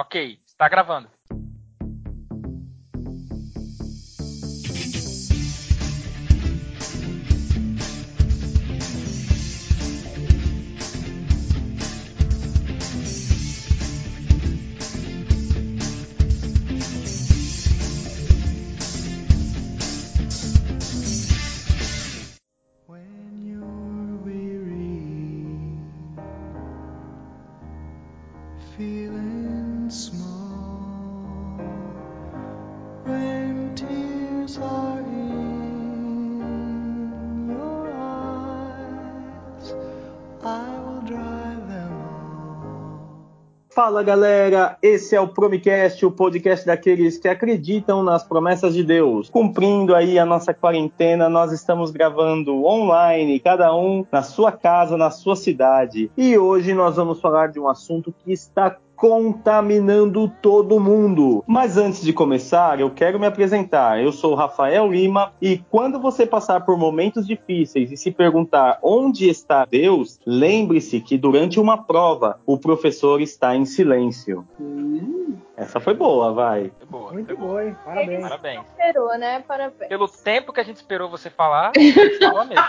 Ok, está gravando. Fala galera, esse é o Promicast, o podcast daqueles que acreditam nas promessas de Deus. Cumprindo aí a nossa quarentena, nós estamos gravando online, cada um na sua casa, na sua cidade. E hoje nós vamos falar de um assunto que está contaminando todo mundo. Mas antes de começar, eu quero me apresentar. Eu sou Rafael Lima e quando você passar por momentos difíceis e se perguntar onde está Deus, lembre-se que durante uma prova o professor está em silêncio. Essa foi boa, vai. Foi boa. Muito foi boa, hein? Parabéns. Parabéns. Esperou, né? Parabéns. Pelo tempo que a gente esperou você falar, boa mesmo.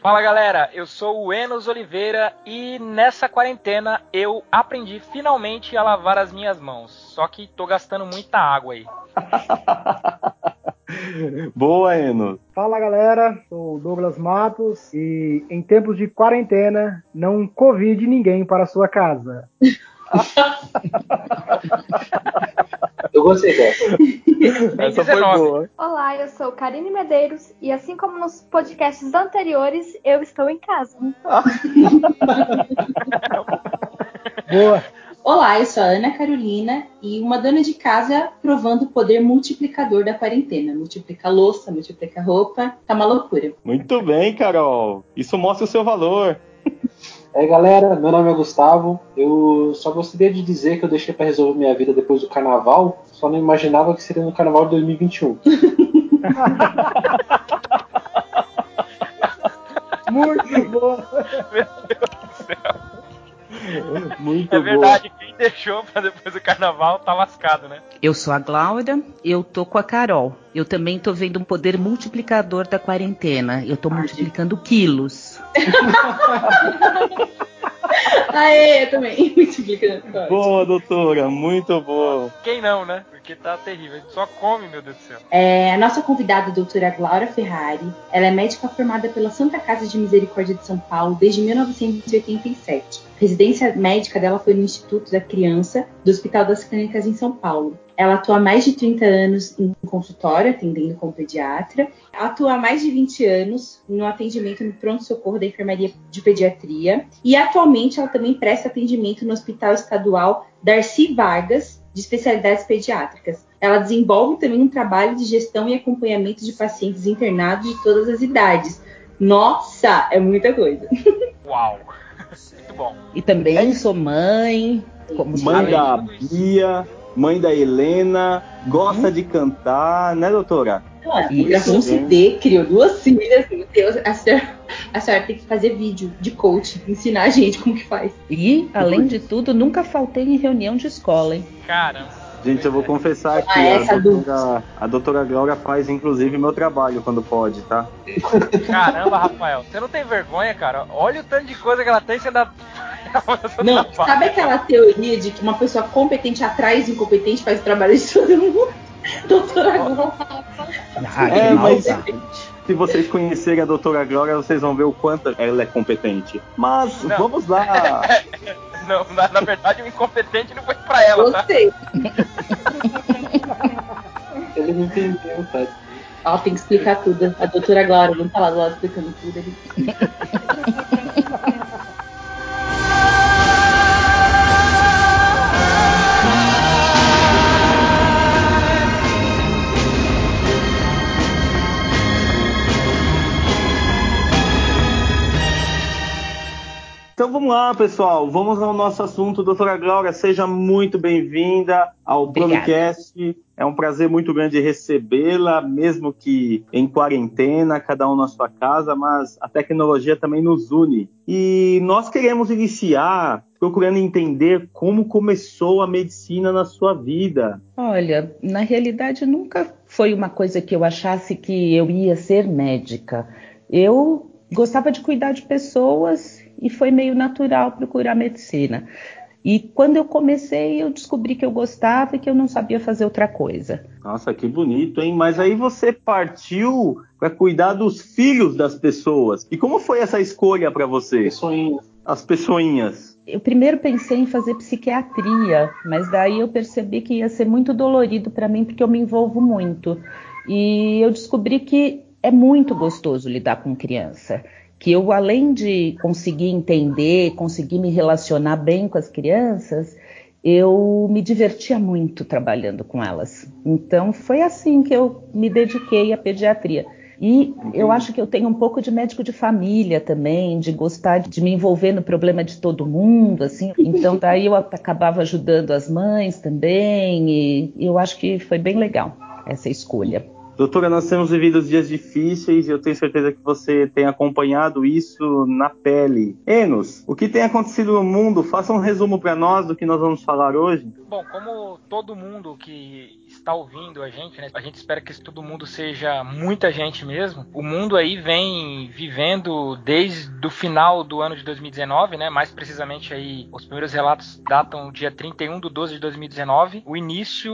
Fala galera, eu sou o Enos Oliveira e nessa quarentena eu aprendi finalmente a lavar as minhas mãos. Só que tô gastando muita água aí. Boa, Eno. Fala galera, sou o Douglas Matos e em tempos de quarentena, não convide ninguém para a sua casa. Eu gostei dessa. Essa foi 19. boa. Olá, eu sou Karine Medeiros e assim como nos podcasts anteriores, eu estou em casa. Boa. Olá, eu sou a Ana Carolina e uma dona de casa provando o poder multiplicador da quarentena. Multiplica louça, multiplica roupa, tá uma loucura. Muito bem, Carol. Isso mostra o seu valor. É, galera, meu nome é Gustavo. Eu só gostaria de dizer que eu deixei pra resolver minha vida depois do carnaval. Só não imaginava que seria no carnaval de 2021. Muito boa. Meu Deus do céu. Muito É boa. verdade, quem deixou pra depois do carnaval tá lascado, né? Eu sou a Glória, eu tô com a Carol. Eu também tô vendo um poder multiplicador da quarentena. Eu tô multiplicando quilos. Aê, eu também. Multiplica. Boa, doutora. Muito boa. Quem não, né? Porque tá terrível. A gente só come, meu Deus do céu. É, a nossa convidada, a doutora Glaura Ferrari, ela é médica formada pela Santa Casa de Misericórdia de São Paulo desde 1987. Residência médica dela foi no Instituto da Criança do Hospital das Clínicas em São Paulo. Ela atua há mais de 30 anos em consultório, atendendo como pediatra. Atua há mais de 20 anos no atendimento no pronto-socorro da enfermaria de pediatria. E atualmente ela também presta atendimento no Hospital Estadual Darcy Vargas, de especialidades pediátricas. Ela desenvolve também um trabalho de gestão e acompanhamento de pacientes internados de todas as idades. Nossa, é muita coisa. Uau. Muito bom. E também sou mãe, como Mãe sabe. da Bia, mãe da Helena, gosta de cantar, né, doutora? E gravou um CD, criou duas filhas. Meu Deus, a senhora, a senhora tem que fazer vídeo de coach, ensinar a gente como que faz. E, além de tudo, nunca faltei em reunião de escola, hein? Caramba. Gente, eu vou confessar que Ah, a, doutora, a doutora Glória faz, inclusive, meu trabalho quando pode, tá? Caramba, Rafael. Você não tem vergonha, cara? Olha o tanto de coisa que ela tem, você ainda. Não, sabe aquela teoria de que uma pessoa competente atrás de incompetente faz o trabalho de todo mundo? Doutora Glória. Ah, É, mas-. Se vocês conhecerem a doutora Glória, vocês vão ver o quanto ela é competente. Mas Não. vamos lá. Não, na, na verdade, o incompetente não foi pra ela, tá? Gostei. Ele não entendeu, tá? Ó, tem que explicar tudo. A doutora Glória, vamos falar do lado explicando tudo ali. Então vamos lá, pessoal. Vamos ao nosso assunto. Doutora Glória, seja muito bem-vinda ao. Promicast. É um prazer muito grande recebê-la, mesmo que em quarentena, cada um na sua casa, mas a tecnologia também nos une. E nós queremos iniciar procurando entender como começou a medicina na sua vida. Olha, na realidade nunca foi uma coisa que eu achasse que eu ia ser médica. Eu gostava de cuidar de pessoas e foi meio natural procurar medicina. E quando eu comecei, eu descobri que eu gostava e que eu não sabia fazer outra coisa. Nossa, que bonito, hein? Mas aí você partiu para cuidar dos filhos das pessoas. E como foi essa escolha para você? Pessoinhas. As pessoinhas. Eu primeiro pensei em fazer psiquiatria, mas daí eu percebi que ia ser muito dolorido para mim porque eu me envolvo muito. E eu descobri que é muito gostoso lidar com criança que eu, além de conseguir entender, conseguir me relacionar bem com as crianças, eu me divertia muito trabalhando com elas. Então, foi assim que eu me dediquei à pediatria. E eu acho que eu tenho um pouco de médico de família também, de gostar de me envolver no problema de todo mundo, assim. Então, daí eu acabava ajudando as mães também, e eu acho que foi bem legal essa escolha. Doutora, nós temos vivido dias difíceis e eu tenho certeza que você tem acompanhado isso na pele. Enos, o que tem acontecido no mundo? Faça um resumo para nós do que nós vamos falar hoje. Bom, como todo mundo que está ouvindo a gente, né? A gente espera que todo mundo seja muita gente mesmo. O mundo aí vem vivendo desde o final do ano de 2019, né? Mais precisamente aí, os primeiros relatos datam dia 31 de 12 de 2019, o início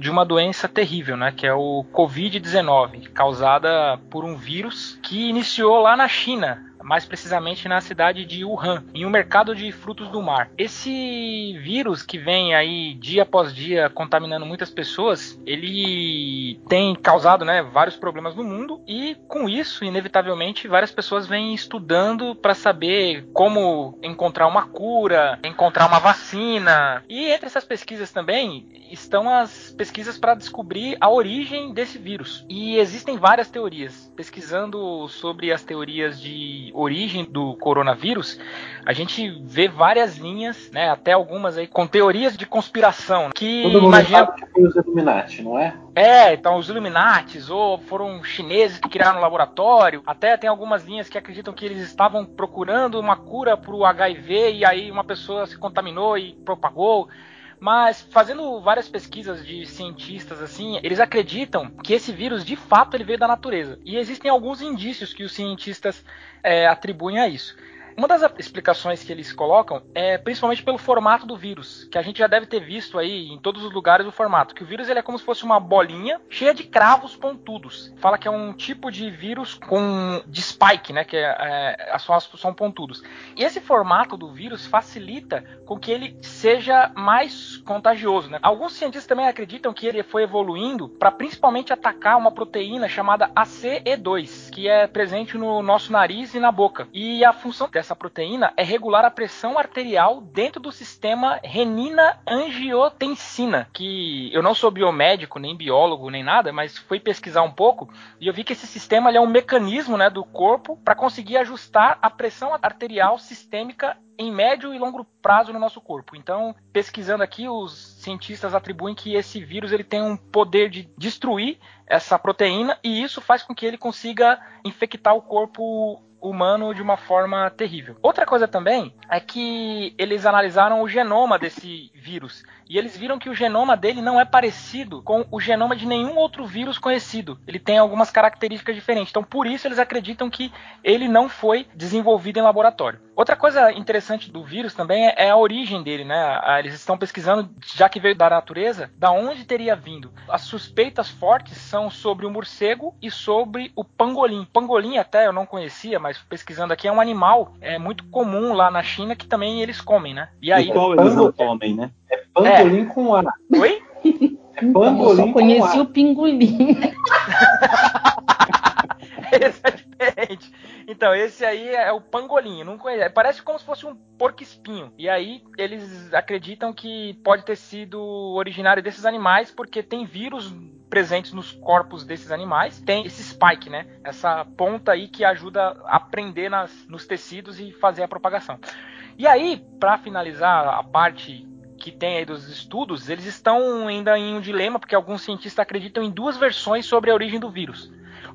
de uma doença terrível, né? Que é o Covid-19, causada por um vírus que iniciou lá na China, mais precisamente na cidade de Wuhan, em um mercado de frutos do mar. Esse vírus que vem aí dia após dia contaminando muitas pessoas, ele tem causado né, vários problemas no mundo e com isso, inevitavelmente, várias pessoas vêm estudando para saber como encontrar uma cura, encontrar uma vacina. E entre essas pesquisas também estão as pesquisas para descobrir a origem desse vírus. E existem várias teorias. Pesquisando sobre as teorias de origem do coronavírus, a gente vê várias linhas, né, até algumas aí com teorias de conspiração que Todo mundo imagina sabe que foi os Illuminati, não é? é, então os Illuminates, ou foram chineses que criaram um laboratório. Até tem algumas linhas que acreditam que eles estavam procurando uma cura para o HIV e aí uma pessoa se contaminou e propagou. Mas fazendo várias pesquisas de cientistas assim, eles acreditam que esse vírus de fato ele veio da natureza. E existem alguns indícios que os cientistas é, atribuem a isso. Uma das explicações que eles colocam é principalmente pelo formato do vírus, que a gente já deve ter visto aí em todos os lugares o formato, que o vírus ele é como se fosse uma bolinha cheia de cravos pontudos. Fala que é um tipo de vírus com de spike, né, que é, é, as são pontudos. E esse formato do vírus facilita com que ele seja mais contagioso, né? Alguns cientistas também acreditam que ele foi evoluindo para principalmente atacar uma proteína chamada ACE2, que é presente no nosso nariz e na boca. E a função dessa proteína é regular a pressão arterial dentro do sistema renina-angiotensina, que eu não sou biomédico, nem biólogo, nem nada, mas fui pesquisar um pouco e eu vi que esse sistema é um mecanismo né, do corpo para conseguir ajustar a pressão arterial sistêmica em médio e longo prazo no nosso corpo. Então, pesquisando aqui, os cientistas atribuem que esse vírus ele tem um poder de destruir essa proteína e isso faz com que ele consiga infectar o corpo humano de uma forma terrível. Outra coisa também é que eles analisaram o genoma desse vírus e eles viram que o genoma dele não é parecido com o genoma de nenhum outro vírus conhecido. Ele tem algumas características diferentes. Então, por isso eles acreditam que ele não foi desenvolvido em laboratório. Outra coisa interessante do vírus também é a origem dele, né? Eles estão pesquisando, já que veio da natureza, da onde teria vindo. As suspeitas fortes são sobre o morcego e sobre o pangolim. Pangolim até eu não conhecia, mas pesquisando aqui é um animal é muito comum lá na China que também eles comem, né? E aí, qual eles não comem, né? É pangolim com A. Oi? É pangolim Eu só conheci com o pingolim. esse é diferente. Então, esse aí é o pangolim, não conheço. Parece como se fosse um porco-espinho. E aí, eles acreditam que pode ter sido originário desses animais, porque tem vírus presentes nos corpos desses animais. Tem esse spike, né? Essa ponta aí que ajuda a prender nas, nos tecidos e fazer a propagação. E aí, para finalizar a parte que tem aí dos estudos, eles estão ainda em um dilema, porque alguns cientistas acreditam em duas versões sobre a origem do vírus.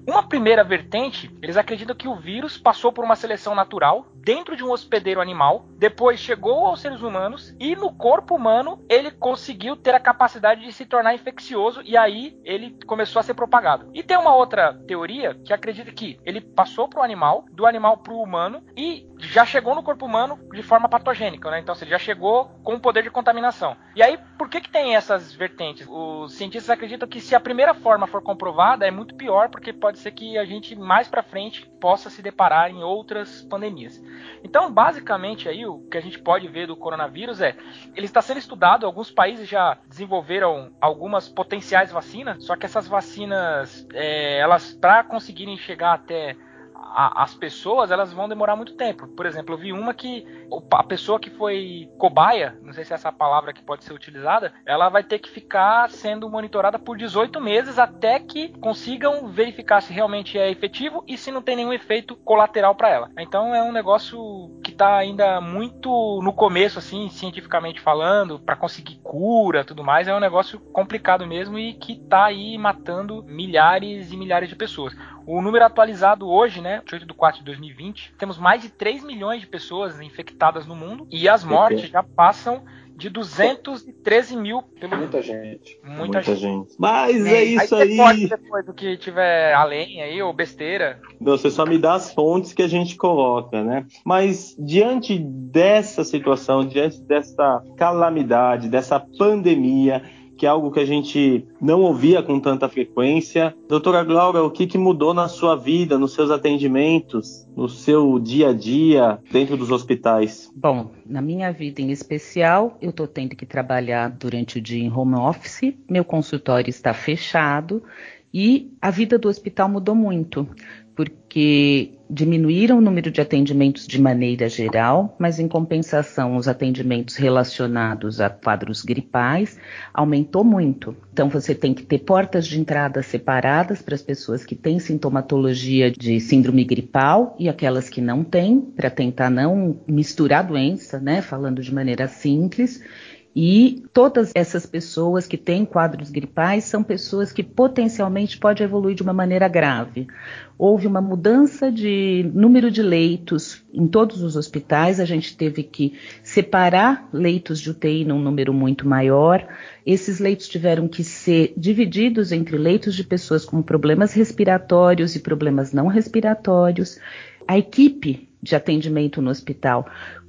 Uma primeira vertente, eles acreditam que o vírus passou por uma seleção natural dentro de um hospedeiro animal, depois chegou aos seres humanos e no corpo humano ele conseguiu ter a capacidade de se tornar infeccioso e aí ele começou a ser propagado. E tem uma outra teoria que acredita que ele passou para o animal, do animal para o humano e já chegou no corpo humano de forma patogênica, né? Então, ele já chegou com o poder de contaminação. E aí, por que que tem essas vertentes? Os cientistas acreditam que se a primeira forma for comprovada, é muito pior, porque pode ser que a gente mais para frente possa se deparar em outras pandemias. Então, basicamente aí o que a gente pode ver do coronavírus é, ele está sendo estudado, alguns países já desenvolveram algumas potenciais vacinas, só que essas vacinas, é, elas para conseguirem chegar até a, as pessoas elas vão demorar muito tempo. Por exemplo, eu vi uma que a pessoa que foi cobaia, não sei se é essa palavra que pode ser utilizada, ela vai ter que ficar sendo monitorada por 18 meses até que consigam verificar se realmente é efetivo e se não tem nenhum efeito colateral para ela. Então é um negócio está ainda muito no começo, assim, cientificamente falando, para conseguir cura, tudo mais, é um negócio complicado mesmo e que está aí matando milhares e milhares de pessoas. O número atualizado hoje, né, 8 de 4 de 2020, temos mais de 3 milhões de pessoas infectadas no mundo e as mortes já passam de 213 mil pelo Muita gente. Muita, Muita gente. gente. Mas é isso aí. aí. você pode depois do que tiver além aí, ou besteira. Não, Você só me dá as fontes que a gente coloca, né? Mas diante dessa situação, diante dessa calamidade, dessa pandemia, que é algo que a gente não ouvia com tanta frequência. Doutora Glaura, o que, que mudou na sua vida, nos seus atendimentos, no seu dia a dia dentro dos hospitais? Bom, na minha vida em especial, eu estou tendo que trabalhar durante o dia em home office, meu consultório está fechado e a vida do hospital mudou muito, porque diminuíram o número de atendimentos de maneira geral, mas em compensação os atendimentos relacionados a quadros gripais aumentou muito. Então você tem que ter portas de entrada separadas para as pessoas que têm sintomatologia de síndrome gripal e aquelas que não têm, para tentar não misturar a doença, né, falando de maneira simples. E todas essas pessoas que têm quadros gripais são pessoas que potencialmente podem evoluir de uma maneira grave. Houve uma mudança de número de leitos em todos os hospitais, a gente teve que separar leitos de UTI num número muito maior. Esses leitos tiveram que ser divididos entre leitos de pessoas com problemas respiratórios e problemas não respiratórios. A equipe de atendimento no hospital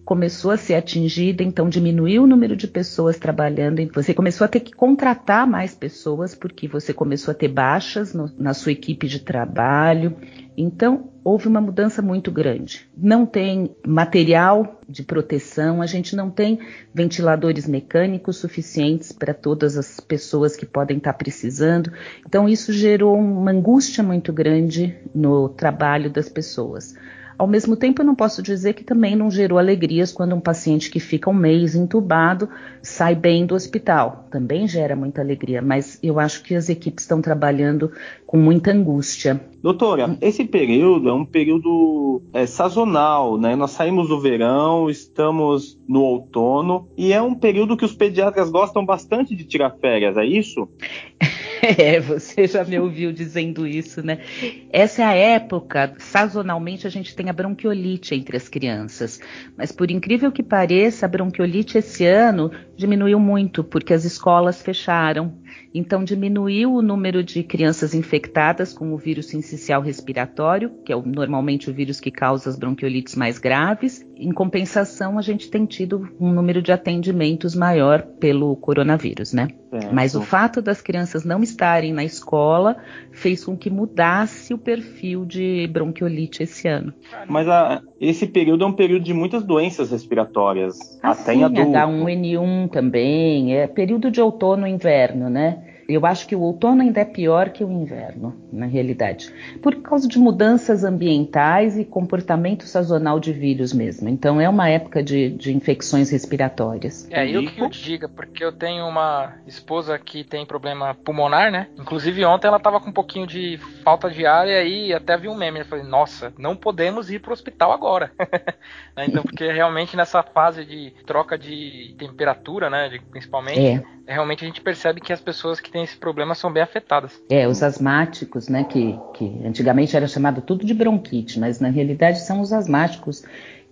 começou a ser atingida, então diminuiu o número de pessoas trabalhando, você começou a ter que contratar mais pessoas porque você começou a ter baixas no, na sua equipe de trabalho. Então, houve uma mudança muito grande. Não tem material de proteção, a gente não tem ventiladores mecânicos suficientes para todas as pessoas que podem estar precisando. Então, isso gerou uma angústia muito grande no trabalho das pessoas. Ao mesmo tempo, eu não posso dizer que também não gerou alegrias quando um paciente que fica um mês entubado sai bem do hospital. Também gera muita alegria, mas eu acho que as equipes estão trabalhando com muita angústia. Doutora, esse período é um período é, sazonal, né? Nós saímos do verão, estamos no outono e é um período que os pediatras gostam bastante de tirar férias, é isso? É, você já me ouviu dizendo isso, né? Essa é a época, sazonalmente, a gente tem a bronquiolite entre as crianças. Mas por incrível que pareça, a bronquiolite esse ano diminuiu muito, porque as escolas fecharam. Então diminuiu o número de crianças infectadas com o vírus sincicial respiratório, que é o, normalmente o vírus que causa as bronquiolites mais graves. Em compensação, a gente tem tido um número de atendimentos maior pelo coronavírus, né? Certo. Mas o fato das crianças não estarem na escola fez com que mudasse o perfil de bronquiolite esse ano. Mas a- esse período é um período de muitas doenças respiratórias, até em Assim, adulto. H1N1 também, é período de outono e inverno, né? Eu acho que o outono ainda é pior que o inverno, na realidade, por causa de mudanças ambientais e comportamento sazonal de vírus mesmo. Então é uma época de, de infecções respiratórias. É, eu que eu te diga, porque eu tenho uma esposa que tem problema pulmonar, né? Inclusive ontem ela tava com um pouquinho de falta de ar e aí até vi um meme. Eu falei, nossa, não podemos ir pro hospital agora. Né, então, porque realmente nessa fase de troca de temperatura, né? de- principalmente, É. realmente a gente percebe que as pessoas que têm esse problema são bem afetadas. É, os asmáticos, né, que, que antigamente era chamado tudo de bronquite, mas na realidade são os asmáticos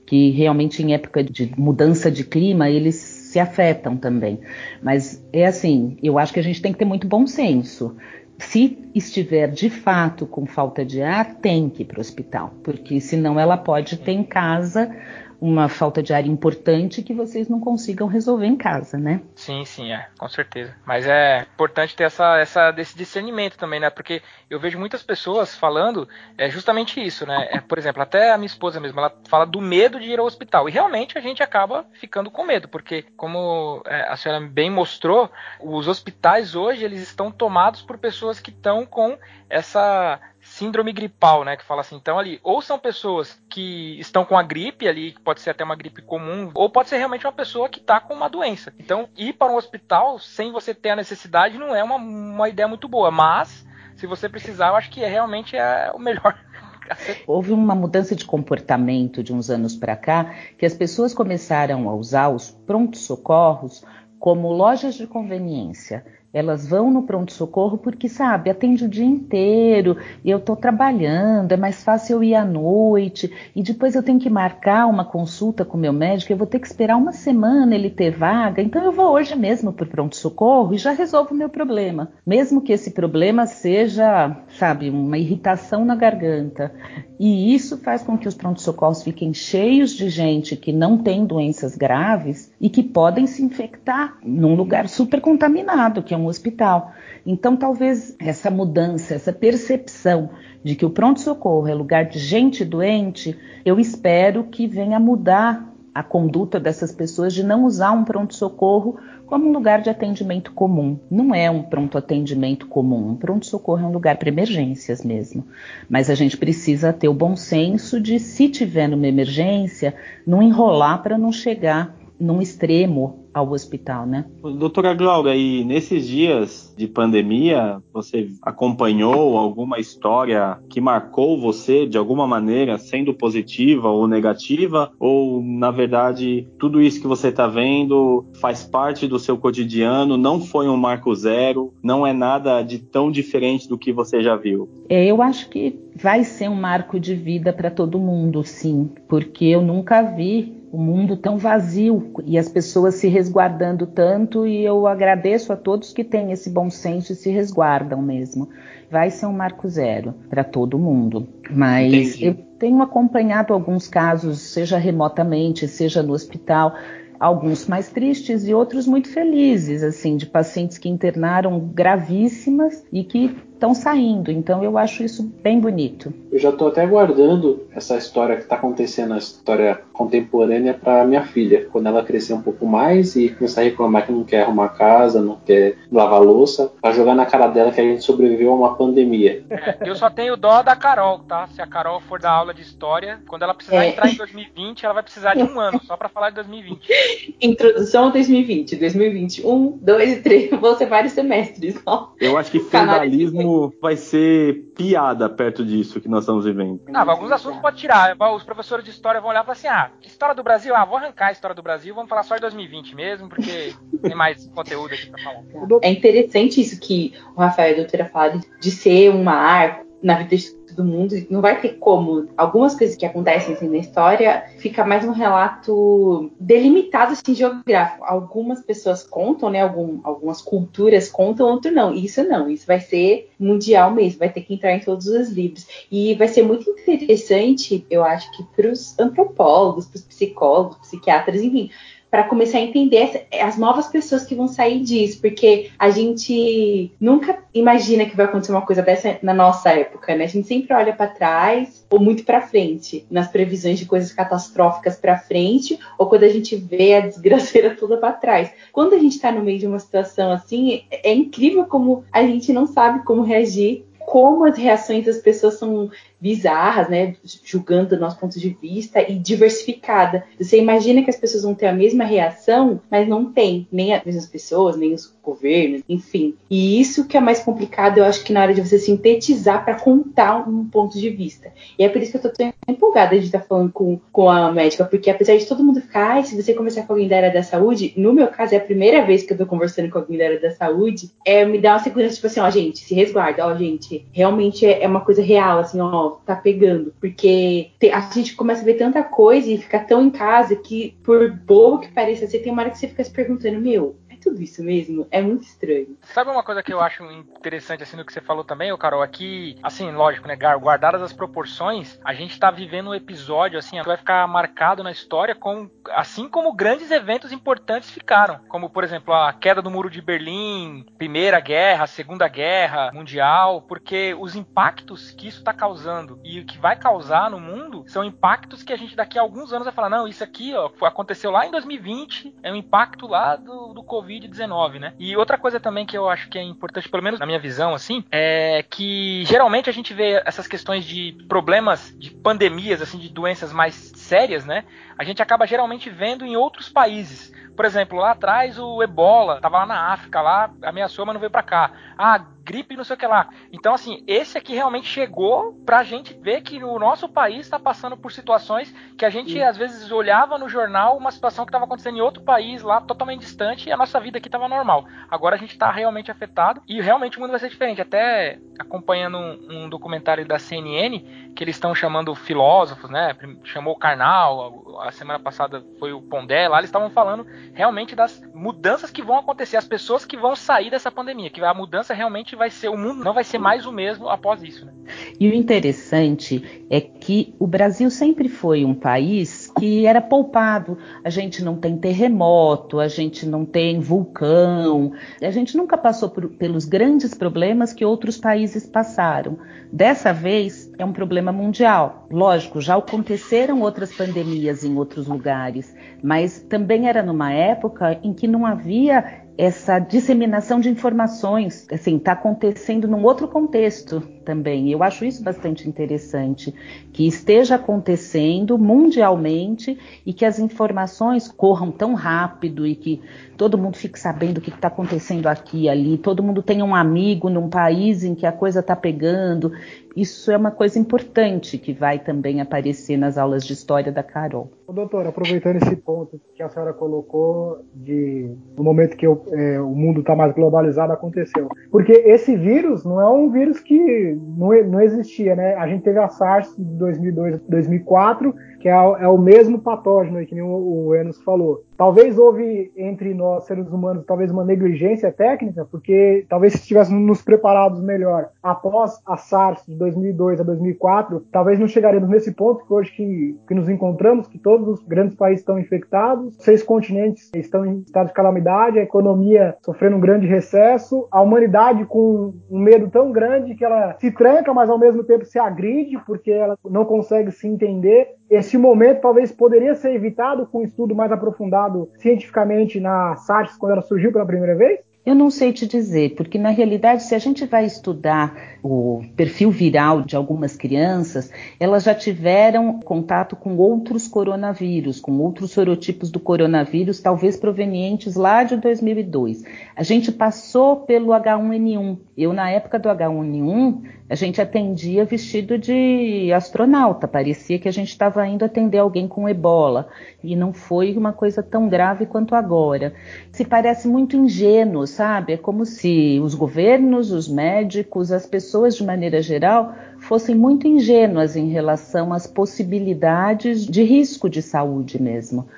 que realmente em época de mudança de clima eles se afetam também. Mas é assim, eu acho que a gente tem que ter muito bom senso. Se estiver de fato com falta de ar, tem que ir para o hospital, porque senão ela pode ter em casa uma falta de ar importante que vocês não consigam resolver em casa, né? Sim, sim, é, com certeza. Mas é importante ter essa, essa, desse discernimento também, né? Porque eu vejo muitas pessoas falando é justamente isso, né? É, por exemplo, até a minha esposa mesmo, ela fala do medo de ir ao hospital. E realmente a gente acaba ficando com medo, porque como é, a senhora bem mostrou, os hospitais hoje eles estão tomados por pessoas que estão com essa síndrome gripal, né? Que fala assim, então ali, ou são pessoas que estão com a gripe ali, que pode ser até uma gripe comum, ou pode ser realmente uma pessoa que está com uma doença. Então, ir para um hospital sem você ter a necessidade não é uma, uma ideia muito boa, mas se você precisar, eu acho que é, realmente é o melhor. Houve uma mudança de comportamento de uns anos para cá, que as pessoas começaram a usar os prontos socorros como lojas de conveniência. Elas vão no pronto-socorro porque, sabe, atende o dia inteiro, eu estou trabalhando, é mais fácil eu ir à noite, e depois eu tenho que marcar uma consulta com meu médico, eu vou ter que esperar uma semana ele ter vaga, então eu vou hoje mesmo para o pronto-socorro e já resolvo o meu problema. Mesmo que esse problema seja, sabe, uma irritação na garganta. E isso faz com que os pronto-socorros fiquem cheios de gente que não tem doenças graves e que podem se infectar num lugar super contaminado, que é um hospital. Então, talvez essa mudança, essa percepção de que o pronto-socorro é lugar de gente doente, eu espero que venha mudar a conduta dessas pessoas de não usar um pronto-socorro como um lugar de atendimento comum. Não é um pronto atendimento comum. Um pronto-socorro é um lugar para emergências mesmo. Mas a gente precisa ter o bom senso de, se tiver numa emergência, não enrolar para não chegar num extremo ao hospital, né? Doutora Glauga, e nesses dias de pandemia, você acompanhou alguma história que marcou você de alguma maneira, sendo positiva ou negativa? Ou, na verdade, tudo isso que você está vendo faz parte do seu cotidiano, não foi um marco zero, não é nada de tão diferente do que você já viu? É, eu acho que vai ser um marco de vida para todo mundo, sim, porque eu nunca vi o mundo tão vazio e as pessoas se resguardando tanto e eu agradeço a todos que têm esse bom senso e se resguardam mesmo. Vai ser um marco zero para todo mundo, mas Entendi. eu tenho acompanhado alguns casos, seja remotamente, seja no hospital, alguns mais tristes e outros muito felizes, assim, de pacientes que internaram gravíssimas e que estão saindo. Então eu acho isso bem bonito. Eu já estou até aguardando essa história que está acontecendo, a história contemporânea para minha filha, quando ela crescer um pouco mais e começar a reclamar que não quer arrumar casa, não quer lavar louça, para jogar na cara dela que a gente sobreviveu a uma pandemia. É, eu só tenho dó da Carol, tá? Se a Carol for dar aula de história, quando ela precisar é. entrar em 2020, ela vai precisar de um ano só para falar de 2020. Introdução a 2020, 2021, 2 e 3, vão ser vários semestres. Ó. Eu acho que feudalismo vai ser piada perto disso que nós estamos vivendo. Ah, alguns assuntos pode tirar. Os professores de história vão olhar e falar assim: ah, história do Brasil, ah, vou arrancar a história do Brasil, vamos falar só de 2020 mesmo, porque tem mais conteúdo aqui pra falar. É interessante isso que o Rafael e a doutora falaram de ser um marco na vida do mundo, não vai ter como. Algumas coisas que acontecem assim, na história fica mais um relato delimitado assim, geográfico. Algumas pessoas contam, né? Algum, algumas culturas contam, outras não. Isso não, isso vai ser mundial mesmo, vai ter que entrar em todos os livros. E vai ser muito interessante, eu acho que para os antropólogos, para os psicólogos, psiquiatras, enfim, para começar a entender as novas pessoas que vão sair disso, porque a gente nunca imagina que vai acontecer uma coisa dessa na nossa época, né? A gente sempre olha para trás ou muito para frente, nas previsões de coisas catastróficas para frente, ou quando a gente vê a desgraceira toda para trás. Quando a gente está no meio de uma situação assim, é incrível como a gente não sabe como reagir como as reações das pessoas são bizarras, né? Julgando do nosso ponto de vista e diversificada. Você imagina que as pessoas vão ter a mesma reação, mas não tem nem as mesmas pessoas, nem os governos, enfim. E isso que é mais complicado, eu acho que na hora de você sintetizar para contar um ponto de vista. E é por isso que eu tô tão empolgada de estar falando com, com a médica, porque apesar de todo mundo ficar, ai, se você conversar com alguém da área da saúde, no meu caso é a primeira vez que eu tô conversando com alguém da área da saúde, é, me dá uma segurança, tipo assim, ó, gente, se resguarda, ó, gente, realmente é, é uma coisa real, assim, ó, tá pegando. Porque a gente começa a ver tanta coisa e fica tão em casa que, por bobo que pareça, você tem uma hora que você fica se perguntando, meu, tudo isso mesmo? É muito estranho. Sabe uma coisa que eu acho interessante assim no que você falou também, ô Carol, é que, assim, lógico, né, guardadas as proporções, a gente tá vivendo um episódio assim, que vai ficar marcado na história com assim como grandes eventos importantes ficaram, como por exemplo, a queda do Muro de Berlim, Primeira Guerra, Segunda Guerra Mundial, porque os impactos que isso tá causando e o que vai causar no mundo são impactos que a gente daqui a alguns anos vai falar, não, isso aqui, ó, aconteceu lá em 2020, é um impacto lá do, do Covid-19, né? E outra coisa também que eu acho que é importante, pelo menos na minha visão, assim, é que geralmente a gente vê essas questões de problemas, de pandemias, assim, de doenças mais sérias, né? A gente acaba geralmente vendo em outros países. Por exemplo, lá atrás o ebola tava lá na África, lá ameaçou, mas não veio para cá. Ah, gripe, não sei o que lá. Então, assim, esse aqui realmente chegou pra gente ver que o nosso país está passando por situações que a gente às vezes olhava no jornal uma situação que estava acontecendo em outro país lá totalmente distante e a nossa vida aqui estava normal. Agora a gente está realmente afetado e realmente o mundo vai ser diferente. Até acompanhando um, um documentário da CNN que eles estão chamando filósofos, né? Chamou o Karnal, a semana passada foi o Pondé, lá eles estavam falando realmente das mudanças que vão acontecer, as pessoas que vão sair dessa pandemia, que a mudança realmente vai ser, o mundo não vai ser mais o mesmo após isso. Né? E o interessante é que o Brasil sempre foi um país que era poupado. A gente não tem terremoto, a gente não tem vulcão, a gente nunca passou por, pelos grandes problemas que outros países passaram. Dessa vez é um problema mundial. Lógico, já aconteceram outras pandemias em outros lugares, mas também era numa época em que não havia essa disseminação de informações, assim, está acontecendo num outro contexto também. Eu acho isso bastante interessante, que esteja acontecendo mundialmente e que as informações corram tão rápido e que todo mundo fique sabendo o que está acontecendo aqui e ali, todo mundo tenha um amigo num país em que a coisa está pegando. Isso é uma coisa importante que vai também aparecer nas aulas de história da Carol. Ô, doutor, aproveitando esse ponto que a senhora colocou de no momento que eu, é, o mundo está mais globalizado aconteceu, porque esse vírus não é um vírus que não, não existia, né? A gente teve a SARS de 2002, 2004, que é, é o mesmo patógeno, que o, o Enos falou. Talvez houve entre nós, seres humanos, talvez uma negligência técnica, porque talvez se estivéssemos nos preparados melhor após a SARS de 2002 a 2004, talvez não chegaríamos nesse ponto que hoje que, que nos encontramos, que todos os grandes países estão infectados, seis continentes estão em estado de calamidade, a economia sofrendo um grande recesso, a humanidade com um medo tão grande que ela se tranca, mas ao mesmo tempo se agride, porque ela não consegue se entender. Esse momento talvez poderia ser evitado com um estudo mais aprofundado cientificamente na SARS quando ela surgiu pela primeira vez? Eu não sei te dizer, porque na realidade, se a gente vai estudar o perfil viral de algumas crianças, elas já tiveram contato com outros coronavírus, com outros sorotipos do coronavírus, talvez provenientes lá de 2002. A gente passou pelo H1N1. Eu, na época do H1N1, a gente atendia vestido de astronauta, parecia que a gente estava indo atender alguém com ebola, e não foi uma coisa tão grave quanto agora. Se parece muito ingênuo, sabe? É como se os governos, os médicos, as pessoas de maneira geral fossem muito ingênuas em relação às possibilidades de risco de saúde mesmo.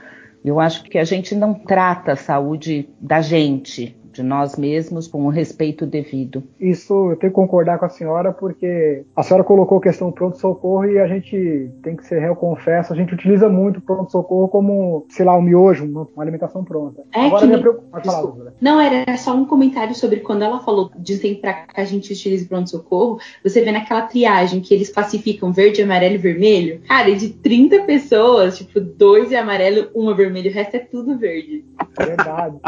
Eu acho que a gente não trata a saúde da gente, de nós mesmos com o respeito devido. Isso eu tenho que concordar com a senhora, porque a senhora colocou a questão pronto-socorro e a gente tem que ser réu, confesso, a gente utiliza muito pronto-socorro como, sei lá, um miojo, uma, alimentação pronta. É Agora, que. Falar, Não, era só um comentário sobre quando ela falou, dizem pra que a gente utilize pronto-socorro, você vê naquela triagem que eles classificam verde, amarelo e vermelho. Cara, de 30 pessoas, tipo, dois é amarelo, uma vermelho, o resto é tudo verde. Verdade.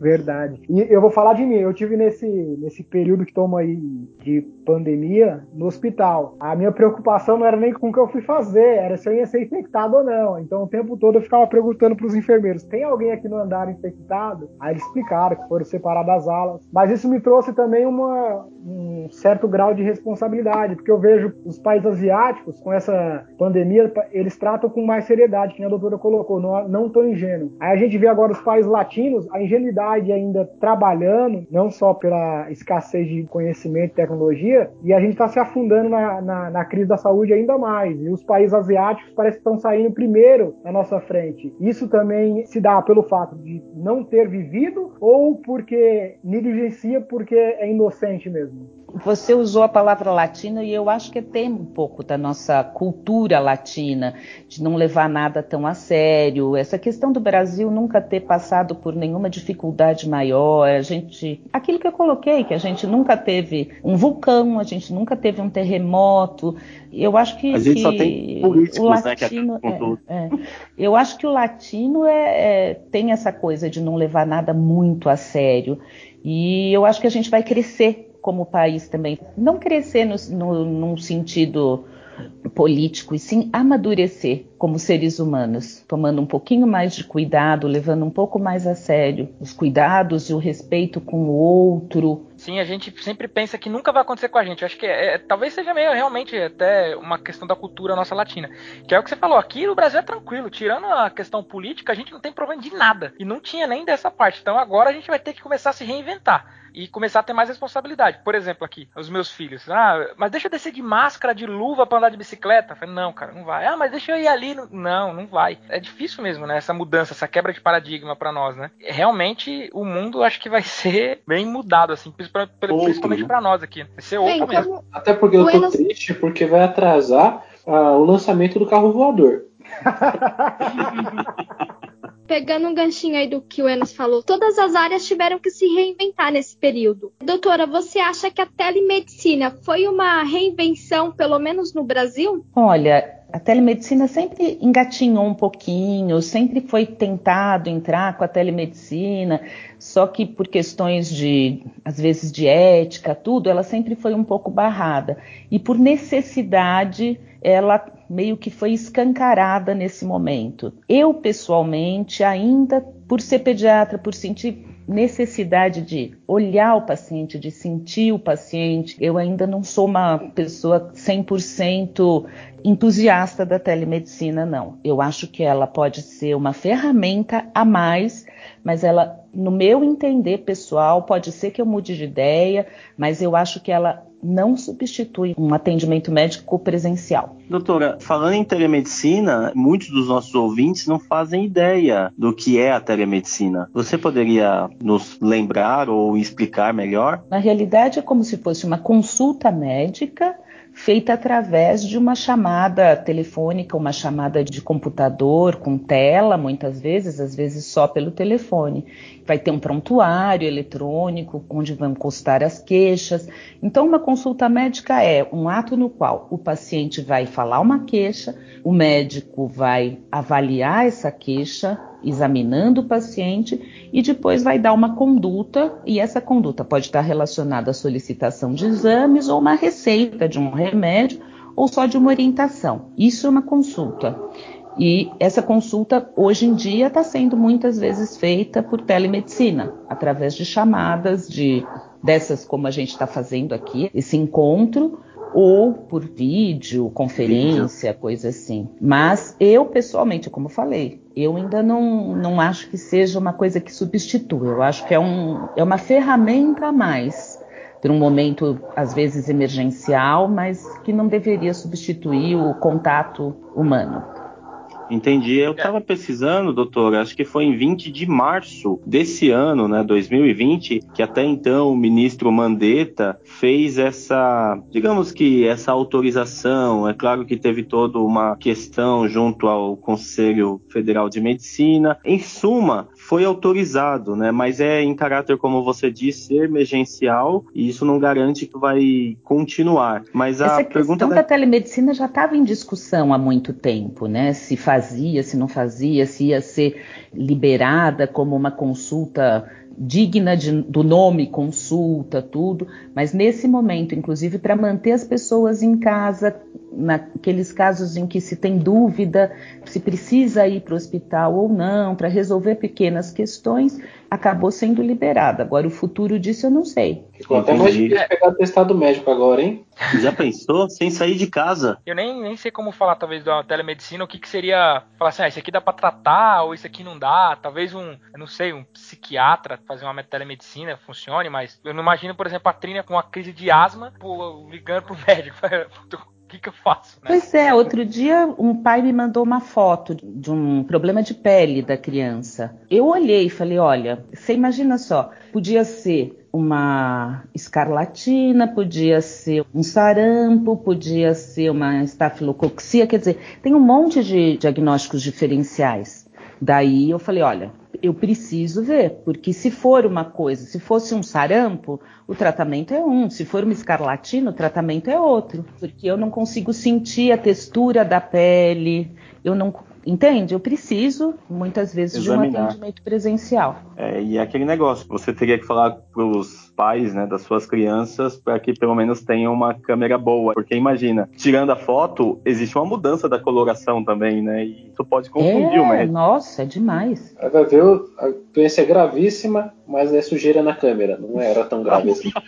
Verdade. E eu vou falar de mim. Eu tive nesse, nesse período que estamos aí de pandemia no hospital. A minha preocupação não era nem com o que eu fui fazer, era se eu ia ser infectado ou não. Então o tempo todo eu ficava perguntando para os enfermeiros: tem alguém aqui no andar infectado? Aí eles explicaram que foram separadas as alas. Mas isso me trouxe também uma, um certo grau de responsabilidade, porque eu vejo os países asiáticos com essa pandemia, eles tratam com mais seriedade, que a doutora colocou, não, não tão ingênuo. Aí a gente vê agora os países latinos, a ingenuidade ainda trabalhando, não só pela escassez de conhecimento e tecnologia, e a gente está se afundando na, na, na, crise da saúde ainda mais. E os países asiáticos parece que estão saindo primeiro na nossa frente. Isso também se dá pelo fato de não ter vivido ou porque negligencia porque é inocente mesmo? Você usou a palavra latina e eu acho que tem um pouco da nossa cultura latina, de não levar nada tão a sério. Essa questão do Brasil nunca ter passado por nenhuma dificuldade maior, a gente, aquilo que eu coloquei, que a gente nunca teve um vulcão, a gente nunca teve um terremoto. Eu acho que, a gente que só tem políticos, o latino, né, que é, é, eu acho que o latino é, é, tem essa coisa de não levar nada muito a sério. E eu acho que a gente vai crescer como país também. Não crescer no, no, num sentido político, e sim amadurecer como seres humanos, tomando um pouquinho mais de cuidado, levando um pouco mais a sério os cuidados e o respeito com o outro. Sim, a gente sempre pensa que nunca vai acontecer com a gente. Acho que é, é, talvez seja meio realmente até uma questão da cultura nossa latina. Que é o que você falou, aqui no Brasil é tranquilo. Tirando a questão política, a gente não tem problema de nada. E não tinha nem dessa parte. Então agora a gente vai ter que começar a se reinventar e começar a ter mais responsabilidade. Por exemplo, aqui, os meus filhos. Ah, mas deixa eu descer de máscara, de luva para andar de bicicleta. Eu falei, não, cara, não vai. Ah, mas deixa eu ir ali. Não, não vai. É difícil mesmo, né? Essa mudança, essa quebra de paradigma para nós, né? Realmente, o mundo acho que vai ser bem mudado, assim, principalmente para nós aqui. Vai ser outro mesmo. Até porque eu tô triste, porque vai atrasar ah, o lançamento do carro voador. Pegando um ganchinho aí do que o Enos falou, todas as áreas tiveram que se reinventar nesse período. Doutora, você acha que a telemedicina foi uma reinvenção, pelo menos no Brasil? Olha, a telemedicina sempre engatinhou um pouquinho, sempre foi tentado entrar com a telemedicina, só que por questões de, às vezes, de ética, tudo, ela sempre foi um pouco barrada. E por necessidade, ela meio que foi escancarada nesse momento. Eu, pessoalmente, ainda por ser pediatra, por sentir necessidade de olhar o paciente, de sentir o paciente, eu ainda não sou uma pessoa 100% entusiasta da telemedicina, não. Eu acho que ela pode ser uma ferramenta a mais, mas ela, no meu entender pessoal, pode ser que eu mude de ideia, mas eu acho que ela não substitui um atendimento médico presencial. Doutora, falando em telemedicina, muitos dos nossos ouvintes não fazem ideia do que é a telemedicina. Você poderia nos lembrar ou explicar melhor? Na realidade, é como se fosse uma consulta médica feita através de uma chamada telefônica, uma chamada de computador com tela, muitas vezes, às vezes só pelo telefone. Vai ter um prontuário eletrônico onde vão constar as queixas. Então, uma consulta médica é um ato no qual o paciente vai falar uma queixa, o médico vai avaliar essa queixa, examinando o paciente e depois vai dar uma conduta, e essa conduta pode estar relacionada à solicitação de exames ou uma receita de um remédio ou só de uma orientação. Isso é uma consulta. E essa consulta, hoje em dia, está sendo muitas vezes feita por telemedicina, através de chamadas de dessas como a gente está fazendo aqui, esse encontro, ou por vídeo, conferência, vídeo. coisa assim. Mas eu, pessoalmente, como falei, eu ainda não, não acho que seja uma coisa que substitua. Eu acho que é, um, é uma ferramenta a mais para um momento, às vezes, emergencial, mas que não deveria substituir o contato humano. Entendi. Eu estava pesquisando, doutor, acho que foi em 20 de março desse ano, né, 2020, que até então o ministro Mandetta fez essa, digamos que essa autorização. É claro que teve toda uma questão junto ao Conselho Federal de Medicina. Em suma, foi autorizado, né? Mas é em caráter, como você disse, emergencial e isso não garante que vai continuar. Mas a Essa pergunta da... da telemedicina já estava em discussão há muito tempo, né? Se fazia, se não fazia, se ia ser liberada como uma consulta digna de, do nome, consulta, tudo, mas nesse momento, inclusive para manter as pessoas em casa, naqueles casos em que se tem dúvida se precisa ir para o hospital ou não, para resolver pequenas questões, acabou sendo liberada. Agora, o futuro disso eu não sei. Ficou até mais difícil pegar testado médico agora, hein? Já pensou? Sem sair de casa. Eu nem, nem sei como falar, talvez, da telemedicina, o que, que seria falar assim, ah, isso aqui dá para tratar, ou isso aqui não dá. Talvez um, eu não sei, um psiquiatra fazer uma telemedicina funcione, mas eu não imagino, por exemplo, a Trina com uma crise de asma, pô, ligando pro médico. Que, que eu faço? Né? Pois é, outro dia um pai me mandou uma foto de um problema de pele da criança. Eu olhei e falei: olha, você imagina só, podia ser uma escarlatina, podia ser um sarampo, podia ser uma estafilococcia, quer dizer, tem um monte de diagnósticos diferenciais. Daí eu falei, olha, eu preciso ver, porque se for uma coisa, se fosse um sarampo, o tratamento é um, se for uma escarlatina, o tratamento é outro, porque eu não consigo sentir a textura da pele, eu não Entende? Eu preciso, muitas vezes, Examinar. de um atendimento presencial. É, e é aquele negócio, você teria que falar para os pais né, das suas crianças para que pelo menos tenham uma câmera boa. Porque imagina, tirando a foto, existe uma mudança da coloração também, né? E isso pode confundir é, o médico. Nossa, é demais. Vai ver, a doença é gravíssima, mas é sujeira na câmera. Não era tão grave assim.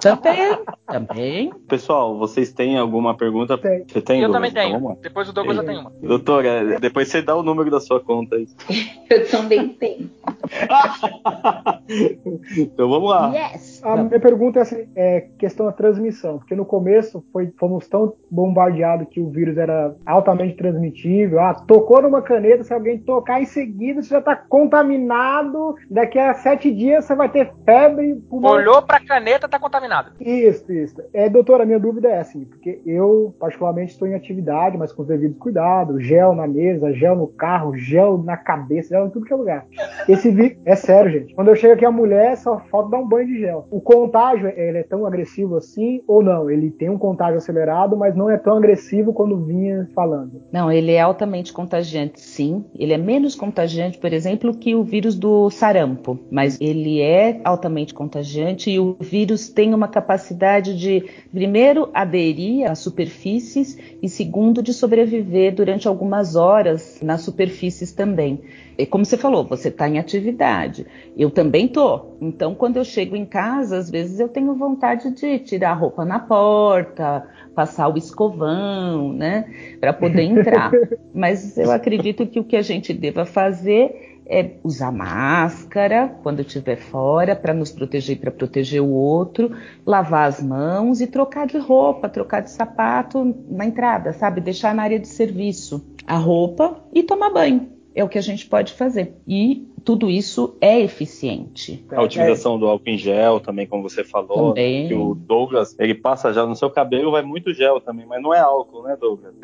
Também, também. Pessoal, vocês têm alguma pergunta? Tem. Você tem, eu Douglas? também tenho. lá. Depois o Douglas já tem uma. Doutora, depois você dá o número da sua conta aí. Eu também tenho. então vamos lá. Yes! A minha pergunta é, assim, é questão da transmissão, porque no começo foi, fomos tão bombardeados que o vírus era altamente transmitível. Ah, tocou numa caneta, se alguém tocar em seguida, você já está contaminado. Daqui a sete dias você vai ter febre. pulmão- Olhou pra caneta, tá contaminado. Isso, isso. É, doutora, a minha dúvida é assim, porque eu, particularmente, estou em atividade, mas com os devidos cuidados, gel na mesa, gel no carro, gel na cabeça, gel em tudo que é lugar. Esse vírus, é sério, gente. Quando eu chego aqui, a mulher só falta dar um banho de gel. O contágio, ele é tão agressivo assim ou não? Ele tem um contágio acelerado, mas não é tão agressivo quando vinha falando. Não, ele é altamente contagiante, sim. Ele é menos contagiante, por exemplo, que o vírus do sarampo, mas ele é altamente contagiante e o vírus tem uma capacidade de, primeiro, aderir às superfícies e, segundo, de sobreviver durante algumas horas nas superfícies também. É como você falou, você está em atividade. Eu também tô. Então, quando eu chego em casa, às vezes eu tenho vontade de tirar a roupa na porta, passar o escovão, né, para poder entrar. Mas eu acredito que o que a gente deva fazer é usar máscara quando estiver fora para nos proteger e para proteger o outro, lavar as mãos e trocar de roupa, trocar de sapato na entrada, sabe? Deixar na área de serviço a roupa e tomar banho. É o que a gente pode fazer. E tudo isso é eficiente. A utilização do álcool em gel também, como você falou, Também. né, que o Douglas, ele passa já no seu cabelo, vai muito gel também, mas não é álcool, né, Douglas?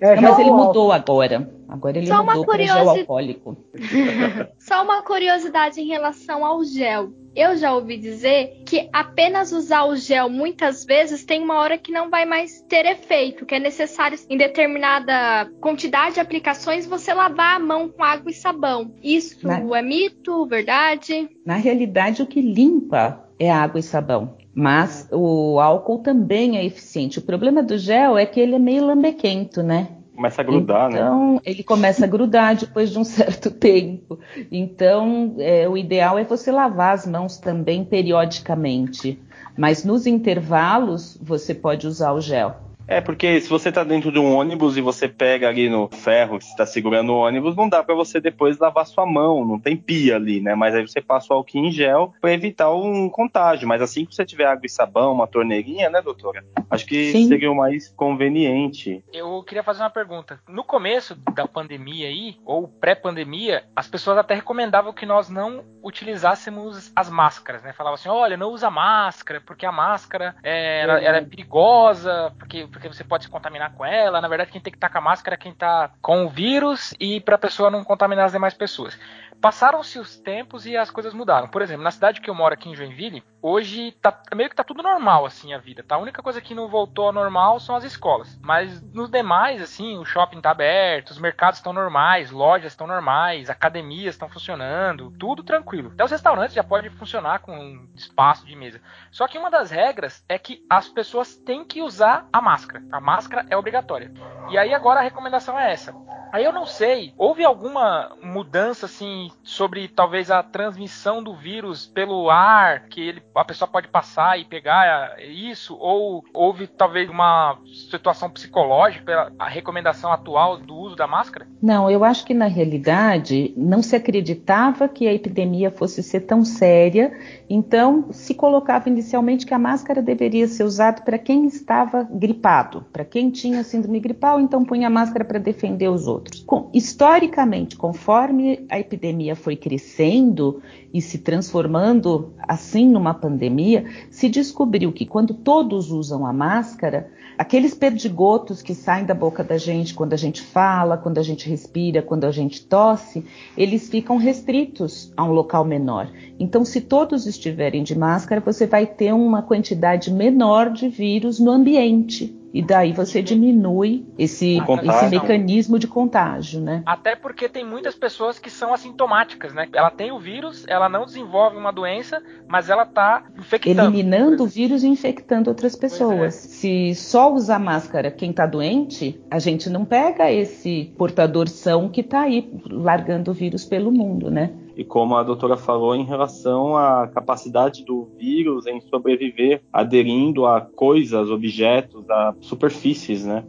É, Não, mas ele o álcool. mudou agora. Agora ele Só uma mudou gel curiosi- alcoólico. Só uma curiosidade em relação ao gel. Eu já ouvi dizer que apenas usar o gel muitas vezes tem uma hora que não vai mais ter efeito, que é necessário em determinada quantidade de aplicações você lavar a mão com água e sabão. Isso Né? é mito, verdade? Na realidade, o que limpa é água e sabão. Mas o álcool também é eficiente. O problema do gel é que ele é meio lambequento, né? Começa a grudar, né? então, ele começa a grudar depois de um certo tempo. Então, é, o ideal é você lavar as mãos também periodicamente. Mas nos intervalos, você pode usar o gel. É, porque se você tá dentro de um ônibus e você pega ali no ferro que está segurando o ônibus, não dá para você depois lavar sua mão, não tem pia ali, né? Mas aí você passa o álcool em gel para evitar um contágio. Mas assim que você tiver água e sabão, uma torneirinha, né, doutora? Acho que Sim. seria o mais conveniente. Eu queria fazer uma pergunta. No começo da pandemia aí, ou pré-pandemia, as pessoas até recomendavam que nós não utilizássemos as máscaras, né? Falavam assim, olha, não usa máscara, porque a máscara é, ela, ela é perigosa, porque, porque você pode se contaminar com ela. Na verdade, quem tem que estar com a máscara é quem tá com o vírus e para a pessoa não contaminar as demais pessoas. Passaram-se os tempos e as coisas mudaram. Por exemplo, na cidade que eu moro aqui em Joinville, hoje tá meio que tá tudo normal assim a vida, tá? A única coisa que não voltou ao normal são as escolas. Mas nos demais, assim, o shopping tá aberto, os mercados estão normais, lojas estão normais, academias estão funcionando, tudo tranquilo. Até os restaurantes já podem funcionar com espaço de mesa. Só que uma das regras é que as pessoas têm que usar a máscara. A máscara é obrigatória. E aí agora a recomendação é essa. Aí eu não sei, houve alguma mudança assim sobre talvez a transmissão do vírus pelo ar, que ele, a pessoa pode passar e pegar isso, ou houve talvez uma situação psicológica a recomendação atual do uso da máscara? Não, eu acho que na realidade não se acreditava que a epidemia fosse ser tão séria, então se colocava inicialmente que a máscara deveria ser usada para quem estava gripado, para quem tinha síndrome gripal, então punha a máscara para defender os outros. Com, historicamente, conforme a epidemia foi crescendo e se transformando assim numa pandemia, se descobriu que quando todos usam a máscara, aqueles perdigotos que saem da boca da gente quando a gente fala, quando a gente respira, quando a gente tosse, eles ficam restritos a um local menor. Então, se todos estiverem de máscara, você vai ter uma quantidade menor de vírus no ambiente. E daí você diminui esse, esse mecanismo de contágio, né? Até porque tem muitas pessoas que são assintomáticas, né? Ela tem o vírus, ela não desenvolve uma doença, mas ela tá infectando. Eliminando o vírus e infectando outras pessoas. É. Se só usar máscara quem tá doente, a gente não pega esse portador são que tá aí largando o vírus pelo mundo, né? E como a doutora falou, em relação à capacidade do vírus em sobreviver aderindo a coisas, objetos, a superfícies, né?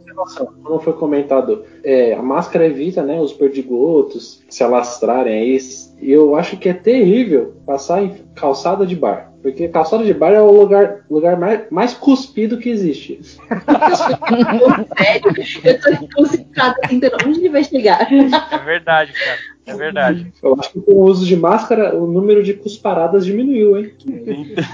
Como foi comentado, é, a máscara evita né, os perdigotos se alastrarem aí. Eu acho que é terrível passar em calçada de bar. Porque calçada de bar é o lugar, lugar mais, mais cuspido que existe. Sério, eu tô concentrada tentando onde ele vai chegar. É verdade, cara. É verdade. Eu acho que com o uso de máscara, o número de cusparadas diminuiu, hein?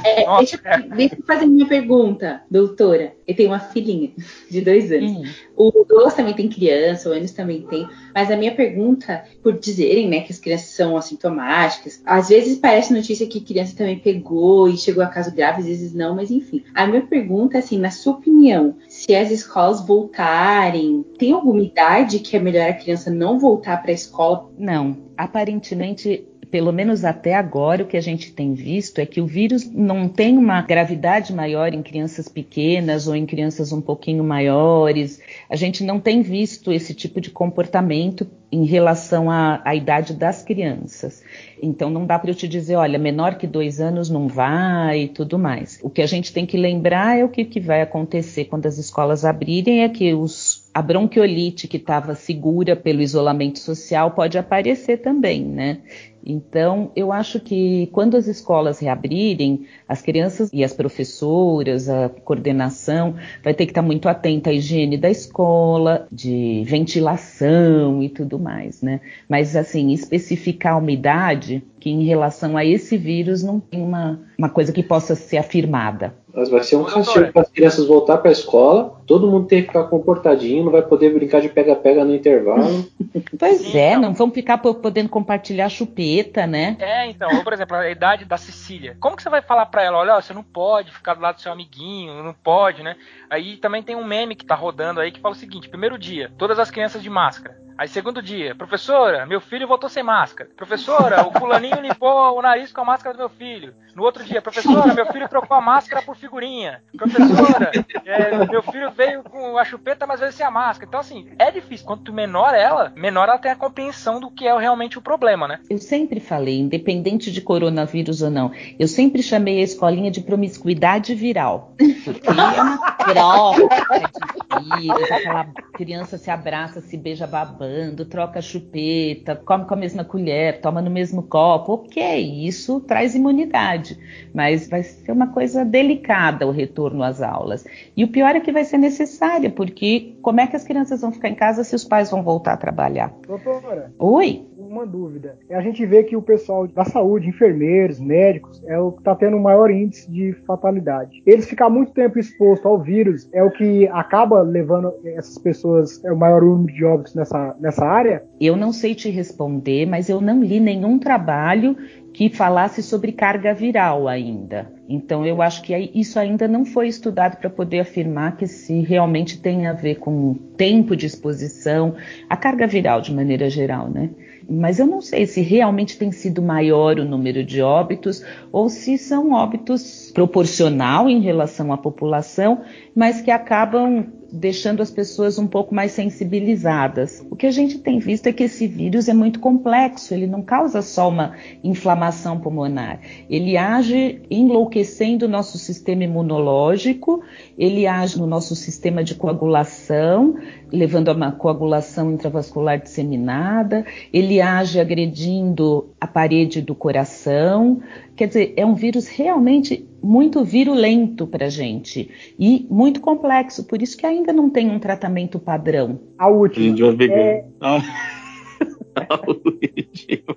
É, deixa, deixa, eu fazer minha pergunta, doutora. Eu tenho uma filhinha de dois anos. Hum. O Douglas também tem criança, o Anis também tem. Mas a minha pergunta, por dizerem né, que as crianças são assintomáticas, às vezes parece notícia que criança também pegou e chegou a caso grave, às vezes não, mas enfim. A minha pergunta é assim, na sua opinião, se as escolas voltarem, tem alguma idade que é melhor a criança não voltar para a escola? Não, aparentemente pelo menos até agora, o que a gente tem visto é que o vírus não tem uma gravidade maior em crianças pequenas ou em crianças um pouquinho maiores. A gente não tem visto esse tipo de comportamento em relação à, à idade das crianças. Então não dá para eu te dizer, olha, menor que dois anos não vai e tudo mais. O que a gente tem que lembrar é o que, que vai acontecer quando as escolas abrirem, é que os a bronquiolite que estava segura pelo isolamento social pode aparecer também, né? Então, eu acho que quando as escolas reabrirem, as crianças e as professoras, a coordenação, vai ter que estar muito atenta à higiene da escola, de ventilação e tudo mais, né? Mas, assim, especificar uma idade que em relação a esse vírus não tem uma, uma coisa que possa ser afirmada. Mas vai ser um castigo para as crianças voltar para a escola, todo mundo tem que ficar comportadinho, não vai poder brincar de pega-pega no intervalo. pois Sim, é, então. não vão ficar podendo compartilhar chupeta, né? É, então, ou, por exemplo, a idade da Cecília. Como que você vai falar para ela, olha, você não pode ficar do lado do seu amiguinho, não pode, né? Aí também tem um meme que tá rodando aí que fala o seguinte: primeiro dia, todas as crianças de máscara. Aí, segundo dia, professora, meu filho voltou sem máscara. Professora, o fulaninho limpou o nariz com a máscara do meu filho. No outro dia, professora, meu filho trocou a máscara por figurinha. Professora, é, meu filho veio com a chupeta, mas veio sem a máscara. Então, assim, é difícil. Quanto menor ela, menor ela tem a compreensão do que é realmente o problema, né? Eu sempre falei, independente de coronavírus ou não, eu sempre chamei a escolinha de promiscuidade viral. Porque é uma troca de aquela criança se abraça, se beija babando, troca chupeta, come com a mesma colher, toma no mesmo copo. Ok, isso traz imunidade mas vai ser uma coisa delicada o retorno às aulas. E o pior é que vai ser necessária, porque como é que as crianças vão ficar em casa se os pais vão voltar a trabalhar? Doutora. Oi? Uma dúvida. A gente vê que o pessoal da saúde, enfermeiros, médicos, é o que está tendo o maior índice de fatalidade. Eles ficar muito tempo exposto ao vírus é o que acaba levando essas pessoas, é o maior número de óbitos nessa, nessa área? Eu não sei te responder, mas eu não li nenhum trabalho que falasse sobre carga viral ainda. Então, eu acho que isso ainda não foi estudado para poder afirmar que se realmente tem a ver com tempo de exposição, a carga viral de maneira geral, né? Mas eu não sei se realmente tem sido maior o número de óbitos ou se são óbitos proporcional em relação à população, mas que acabam deixando as pessoas um pouco mais sensibilizadas. O que a gente tem visto é que esse vírus é muito complexo, ele não causa só uma inflamação pulmonar, ele age enlouquecendo o nosso sistema imunológico, ele age no nosso sistema de coagulação, levando a uma coagulação intravascular disseminada, ele age agredindo a parede do coração. Quer dizer, é um vírus realmente muito virulento para a gente e muito complexo, por isso que ainda não tem um tratamento padrão. A última. É... A última.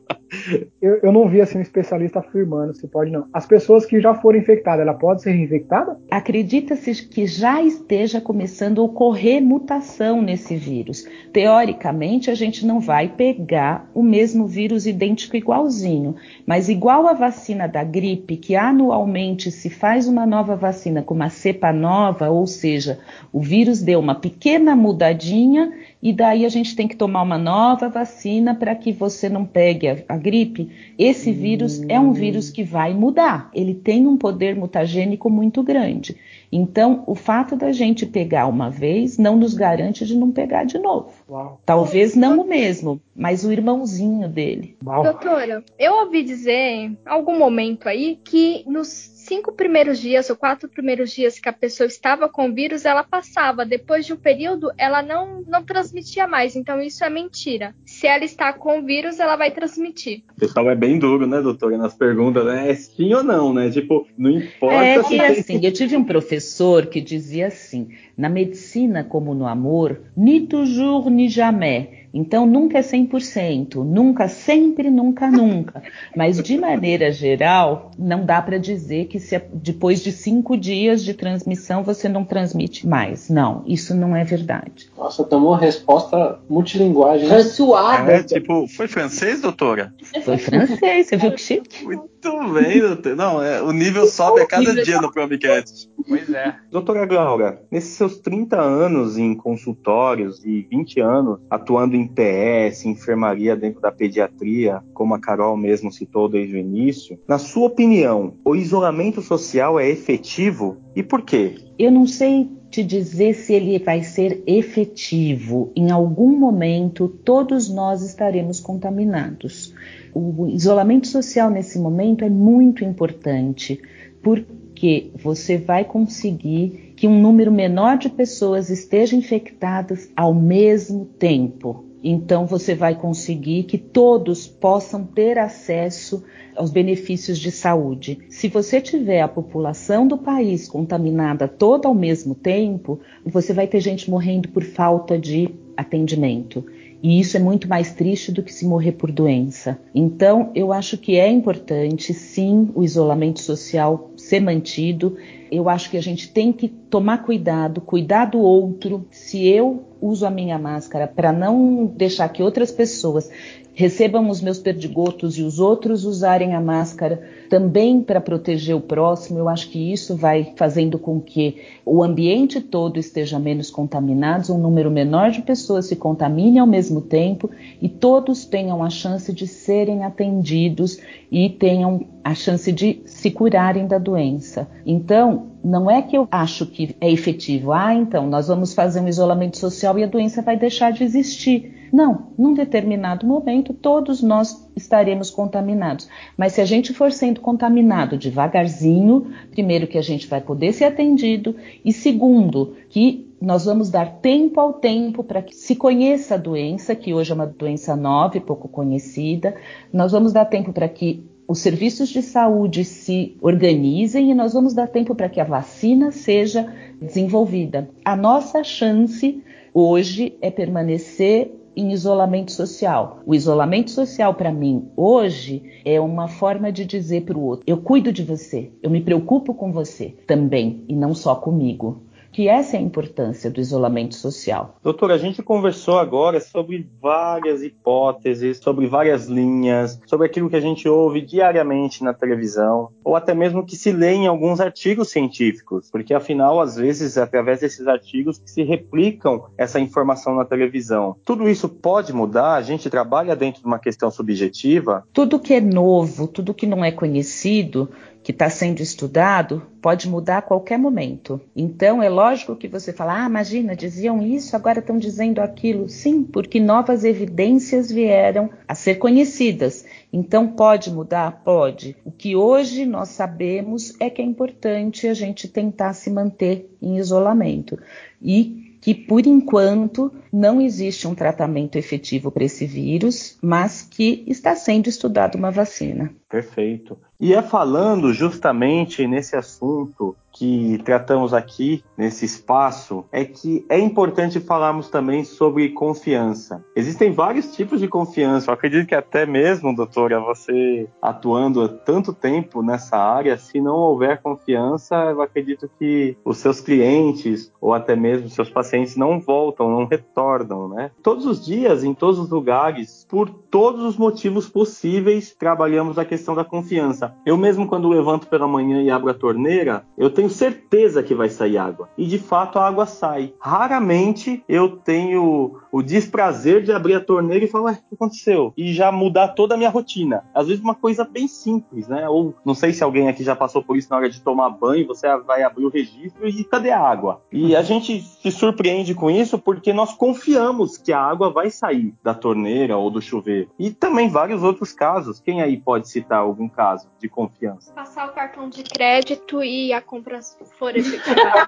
Eu, eu, não vi assim um especialista afirmando se pode não. As pessoas que já foram infectadas, ela pode ser reinfectada? Acredita-se que já esteja começando a ocorrer mutação nesse vírus. Teoricamente, a gente não vai pegar o mesmo vírus idêntico igualzinho, mas igual a vacina da gripe, que anualmente se faz uma nova vacina com uma cepa nova, ou seja, o vírus deu uma pequena mudadinha e daí a gente tem que tomar uma nova vacina para que você não pegue a, a gripe. Esse vírus é um vírus que vai mudar, ele tem um poder mutagênico muito grande. Então, o fato da gente pegar uma vez não nos garante de não pegar de novo. Uau. Talvez não o mesmo, mas o irmãozinho dele. Uau. Doutora, eu ouvi dizer em algum momento aí que nos cinco primeiros dias ou quatro primeiros dias que a pessoa estava com o vírus, ela passava. Depois de um período, ela não, não transmitia mais. Então, isso é mentira. Se ela está com o vírus, ela vai transmitir. O pessoal é bem duro, né, doutora, nas perguntas, né? É sim ou não, né? Tipo, não importa. É que assim, eu tive um professor que dizia assim: na medicina, como no amor, ni toujours ni jamais. Então, nunca é 100%, nunca, sempre, nunca, nunca. Mas, de maneira geral, não dá para dizer que se, depois de cinco dias de transmissão você não transmite mais. Não, isso não é verdade. Nossa, tomou resposta multilinguagem. Né? Suada. É, tipo, foi francês, doutora? Foi francês, você viu que chique? Muito bem, doutor. Não, é, o nível sobe a cada dia no Promcast. Pois é. Doutora Glaura, nesses seus 30 anos em consultórios e 20 anos atuando em PS, enfermaria dentro da pediatria, como a Carol mesmo citou desde o início, na sua opinião, o isolamento social é efetivo e por quê? Eu não sei te dizer se ele vai ser efetivo. Em algum momento, todos nós estaremos contaminados. O isolamento social nesse momento é muito importante, porque você vai conseguir que um número menor de pessoas estejam infectadas ao mesmo tempo. Então você vai conseguir que todos possam ter acesso aos benefícios de saúde. Se você tiver a população do país contaminada toda ao mesmo tempo, você vai ter gente morrendo por falta de atendimento. E isso é muito mais triste do que se morrer por doença. Então, eu acho que é importante, sim, o isolamento social ser mantido. Eu acho que a gente tem que tomar cuidado, cuidar do outro. Se eu uso a minha máscara para não deixar que outras pessoas recebam os meus perdigotos e os outros usarem a máscara também para proteger o próximo, eu acho que isso vai fazendo com que o ambiente todo esteja menos contaminado, um número menor de pessoas se contamine ao mesmo tempo e todos tenham a chance de serem atendidos e tenham a chance de se curarem da doença. Então, não é que eu acho que é efetivo, ah, então nós vamos fazer um isolamento social e a doença vai deixar de existir. Não, num determinado momento todos nós estaremos contaminados. Mas se a gente for sendo contaminado devagarzinho, primeiro que a gente vai poder ser atendido e segundo que nós vamos dar tempo ao tempo para que se conheça a doença, que hoje é uma doença nova e pouco conhecida. Nós vamos dar tempo para que os serviços de saúde se organizem e nós vamos dar tempo para que a vacina seja desenvolvida. A nossa chance hoje é permanecer em isolamento social. O isolamento social, para mim, hoje, é uma forma de dizer para o outro: eu cuido de você, eu me preocupo com você também, e não só comigo que essa é a importância do isolamento social. Doutora, a gente conversou agora sobre várias hipóteses, sobre várias linhas, sobre aquilo que a gente ouve diariamente na televisão, ou até mesmo que se lê em alguns artigos científicos, porque afinal, às vezes, é através desses artigos que se replicam essa informação na televisão. Tudo isso pode mudar? A gente trabalha dentro de uma questão subjetiva? Tudo que é novo, tudo que não é conhecido, que está sendo estudado pode mudar a qualquer momento. Então é lógico que você fala, ah, imagina, diziam isso, agora estão dizendo aquilo. Sim, porque novas evidências vieram a ser conhecidas. Então pode mudar? Pode. O que hoje nós sabemos é que é importante a gente tentar se manter em isolamento. E que por enquanto não existe um tratamento efetivo para esse vírus, mas que está sendo estudada uma vacina. Perfeito. E é falando justamente nesse assunto que tratamos aqui nesse espaço é que é importante falarmos também sobre confiança. Existem vários tipos de confiança. Eu acredito que até mesmo, doutora, você atuando há tanto tempo nessa área, se não houver confiança, eu acredito que os seus clientes ou até mesmo seus pacientes não voltam, não retornam, né? Todos os dias, em todos os lugares, por todos os motivos possíveis, trabalhamos a questão da confiança. Eu mesmo quando levanto pela manhã e abro a torneira, eu tenho certeza que vai sair água. E de fato a água sai. Raramente eu tenho o desprazer de abrir a torneira e falar, o que aconteceu? E já mudar toda a minha rotina. Às vezes uma coisa bem simples, né? Ou não sei se alguém aqui já passou por isso na hora de tomar banho, você vai abrir o registro e cadê a água? E a gente se surpreende com isso porque nós confiamos que a água vai sair da torneira ou do chuveiro. E também vários outros casos. Quem aí pode citar algum caso de confiança? Passar o cartão de crédito e a compra for efetivada.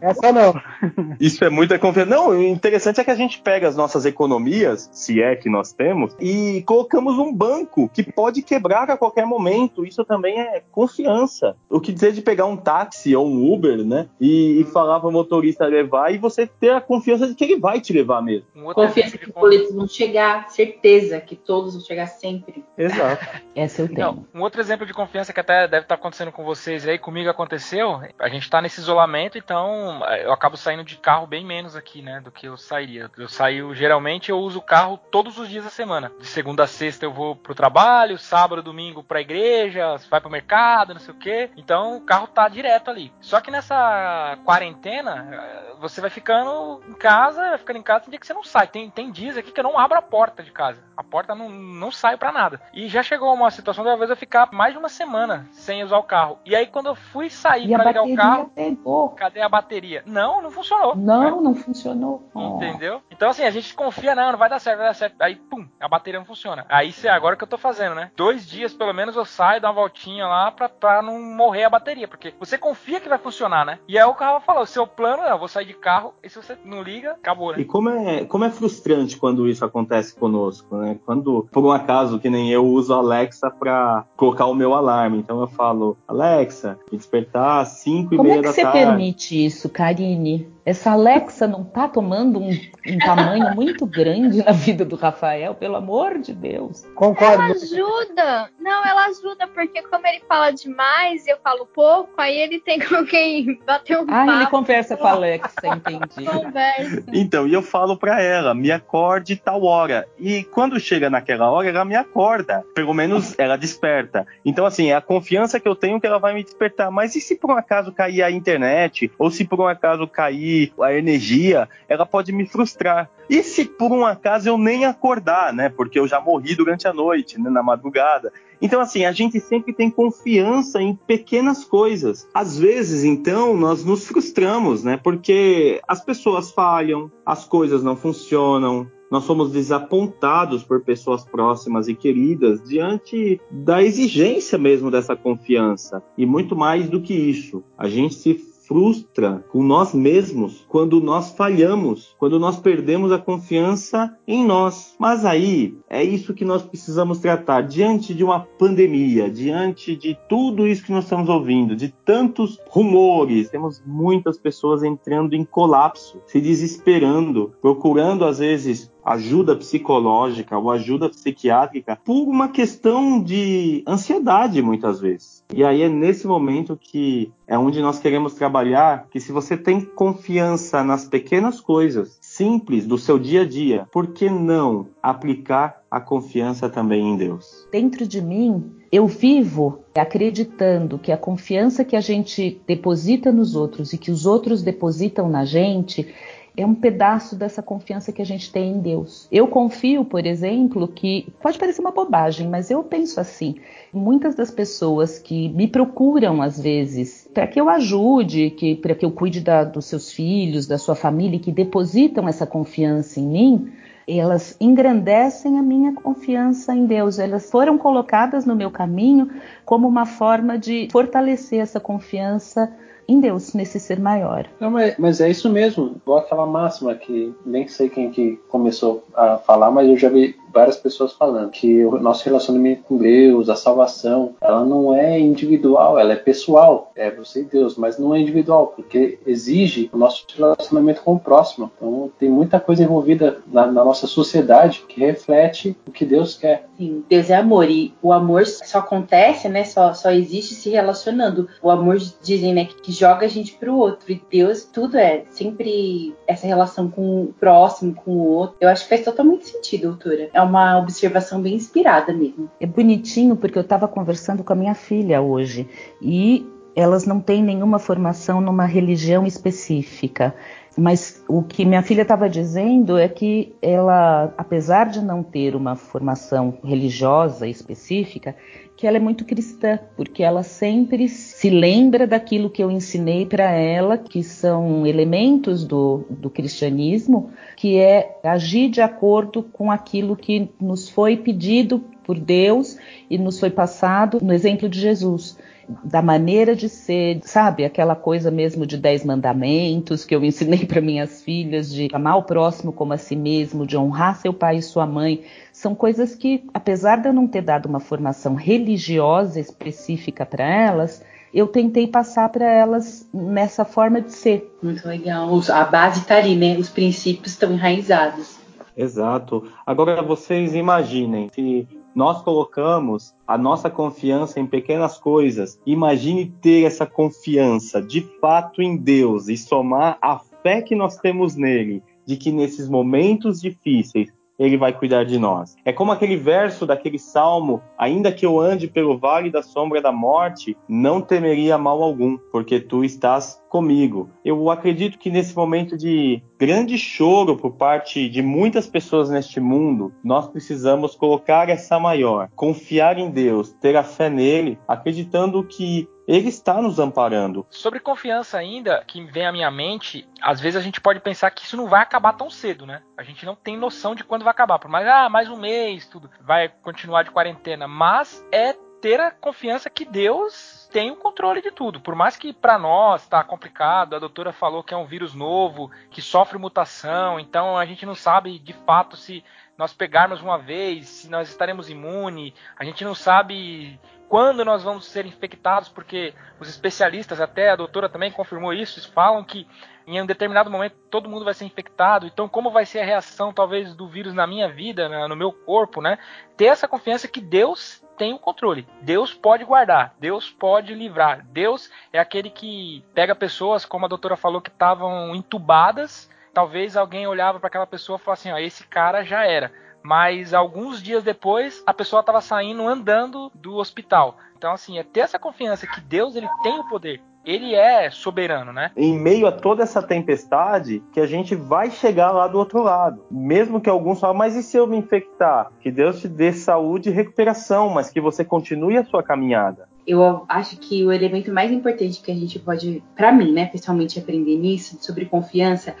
Essa não. Isso é muita confiança. Não, o interessante é que a gente pega as nossas economias, se é que nós temos, e colocamos um banco que pode quebrar a qualquer momento. Isso também é confiança. O que dizer de pegar um táxi ou um Uber, né? E, e falar para o motorista levar e você ter a confiança de que ele vai te levar mesmo. Um Confiança exemplo que os boletos vão chegar, certeza que todos vão chegar sempre. Exato. Essa eu tenho. Não, um outro exemplo de confiança que até deve estar acontecendo com vocês aí, comigo aconteceu. A gente tá nesse isolamento, então eu acabo saindo de carro bem menos aqui, né, do que eu sairia. Eu saio, geralmente eu uso o carro todos os dias da semana. De segunda a sexta eu vou pro trabalho, sábado, domingo pra igreja, vai pro mercado, não sei o quê. Então o carro tá direto ali. Só que nessa quarentena, você vai ficando em casa, vai ficando em casa, tem dia que você não sai. Tem, tem dias aqui que eu não abro a porta de casa. A porta não, não sai pra nada. E já chegou uma situação de uma vez eu ficar mais de uma semana sem usar o carro. E aí quando eu fui sair a pra ligar o carro, pegou. Cadê a bateria? Não, não funcionou. Não, não funcionou. Entendeu? Então, assim, a gente confia, não, não vai dar certo, vai dar certo. Aí, pum, a bateria não funciona. Aí, isso é agora que eu tô fazendo, né? Dois dias, pelo menos, eu saio, dou uma voltinha lá pra, pra não morrer a bateria. Porque você confia que vai funcionar, né? E aí o carro falou: o seu plano é, eu vou sair de carro, e se você não liga, acabou, né? E como é, como é frustrante quando isso acontece conosco, né? Quando, por um acaso, que nem eu uso a Alexa pra colocar o meu alarme. Então eu falo, Alexa, me despertar às 5 e Como meia é que da você tarde. Permite isso, Karine? Essa Alexa não tá tomando um, um tamanho muito grande na vida do Rafael, pelo amor de Deus. Concordo. Ela ajuda. Não, ela ajuda, porque como ele fala demais e eu falo pouco, aí ele tem com quem bater um Ah, ele papo. conversa com a Alexa, entendi. Conversa. Então, e eu falo pra ela, me acorde tal hora. E quando chega naquela hora, ela me acorda. Pelo menos ela desperta. Então, assim, é a confiança que eu tenho que ela vai me despertar. Mas e se por um acaso cair a internet? Ou se por um acaso cair a energia? Ela pode me frustrar. E se por um acaso eu nem acordar, né? Porque eu já morri durante a noite, né? na madrugada. Então, assim, a gente sempre tem confiança em pequenas coisas. Às vezes, então, nós nos frustramos, né? Porque as pessoas falham, as coisas não funcionam, nós somos desapontados por pessoas próximas e queridas diante da exigência mesmo dessa confiança. E muito mais do que isso, a gente se frustra com nós mesmos quando nós falhamos, quando nós perdemos a confiança em nós. Mas aí é isso que nós precisamos tratar diante de uma pandemia, diante de tudo isso que nós estamos ouvindo, de tantos rumores. Temos muitas pessoas entrando em colapso, se desesperando, procurando às vezes ajuda psicológica ou ajuda psiquiátrica por uma questão de ansiedade, muitas vezes. E aí é nesse momento que é onde nós queremos trabalhar, que se você tem confiança nas pequenas coisas simples do seu dia a dia, por que não aplicar a confiança também em Deus? Dentro de mim, eu vivo acreditando que a confiança que a gente deposita nos outros e que os outros depositam na gente é um pedaço dessa confiança que a gente tem em Deus. Eu confio, por exemplo, que pode parecer uma bobagem, mas eu penso assim. Muitas das pessoas que me procuram às vezes para que eu ajude, que para que eu cuide da, dos seus filhos, da sua família, que depositam essa confiança em mim, elas engrandecem a minha confiança em Deus. Elas foram colocadas no meu caminho como uma forma de fortalecer essa confiança em Deus, nesse ser maior. Não, mas, mas, é isso mesmo. Igual aquela máxima que nem sei quem que começou a falar, mas eu já vi várias pessoas falando que o nosso relacionamento com Deus, a salvação, ela não é individual, ela é pessoal. É você e Deus, mas não é individual, porque exige o nosso relacionamento com o próximo. Então tem muita coisa envolvida na, na nossa sociedade que reflete o que Deus quer. Sim, Deus é amor e o amor só acontece, né? Só, só existe se relacionando. O amor dizem, né, que joga a gente pro outro e Deus tudo é sempre essa relação com o próximo, com o outro. Eu acho que faz totalmente sentido, doutora é uma observação bem inspirada mesmo. É bonitinho porque eu estava conversando com a minha filha hoje e elas não têm nenhuma formação numa religião específica. Mas o que minha filha estava dizendo é que ela, apesar de não ter uma formação religiosa específica, que ela é muito cristã, porque ela sempre se lembra daquilo que eu ensinei para ela, que são elementos do, do cristianismo, que é agir de acordo com aquilo que nos foi pedido por Deus e nos foi passado no exemplo de Jesus da maneira de ser, sabe? Aquela coisa mesmo de dez mandamentos que eu ensinei para minhas filhas, de amar o próximo como a si mesmo, de honrar seu pai e sua mãe. São coisas que, apesar de eu não ter dado uma formação religiosa específica para elas, eu tentei passar para elas nessa forma de ser. Muito legal. A base está ali, né? Os princípios estão enraizados. Exato. Agora vocês imaginem se nós colocamos a nossa confiança em pequenas coisas. Imagine ter essa confiança de fato em Deus e somar a fé que nós temos nele, de que nesses momentos difíceis ele vai cuidar de nós. É como aquele verso daquele salmo: ainda que eu ande pelo vale da sombra da morte, não temeria mal algum, porque tu estás comigo. Eu acredito que nesse momento de grande choro por parte de muitas pessoas neste mundo, nós precisamos colocar essa maior, confiar em Deus, ter a fé nele, acreditando que ele está nos amparando. Sobre confiança ainda, que vem à minha mente, às vezes a gente pode pensar que isso não vai acabar tão cedo, né? A gente não tem noção de quando vai acabar. Por mais, ah, mais um mês, tudo, vai continuar de quarentena. Mas é ter a confiança que Deus tem o controle de tudo. Por mais que para nós está complicado, a doutora falou que é um vírus novo, que sofre mutação, então a gente não sabe de fato se nós pegarmos uma vez, se nós estaremos imunes, a gente não sabe quando nós vamos ser infectados, porque os especialistas, até a doutora também confirmou isso, falam que em um determinado momento todo mundo vai ser infectado. Então, como vai ser a reação, talvez, do vírus na minha vida, no meu corpo, né? Ter essa confiança que Deus tem o controle. Deus pode guardar, Deus pode livrar. Deus é aquele que pega pessoas, como a doutora falou, que estavam entubadas. Talvez alguém olhava para aquela pessoa e falasse assim: ó, esse cara já era. Mas alguns dias depois, a pessoa estava saindo andando do hospital. Então, assim, é ter essa confiança que Deus ele tem o poder ele é soberano, né? Em meio a toda essa tempestade, que a gente vai chegar lá do outro lado. Mesmo que alguns falem, mas e se eu me infectar? Que Deus te dê saúde e recuperação, mas que você continue a sua caminhada. Eu acho que o elemento mais importante que a gente pode, para mim, né, pessoalmente aprender nisso, sobre confiança,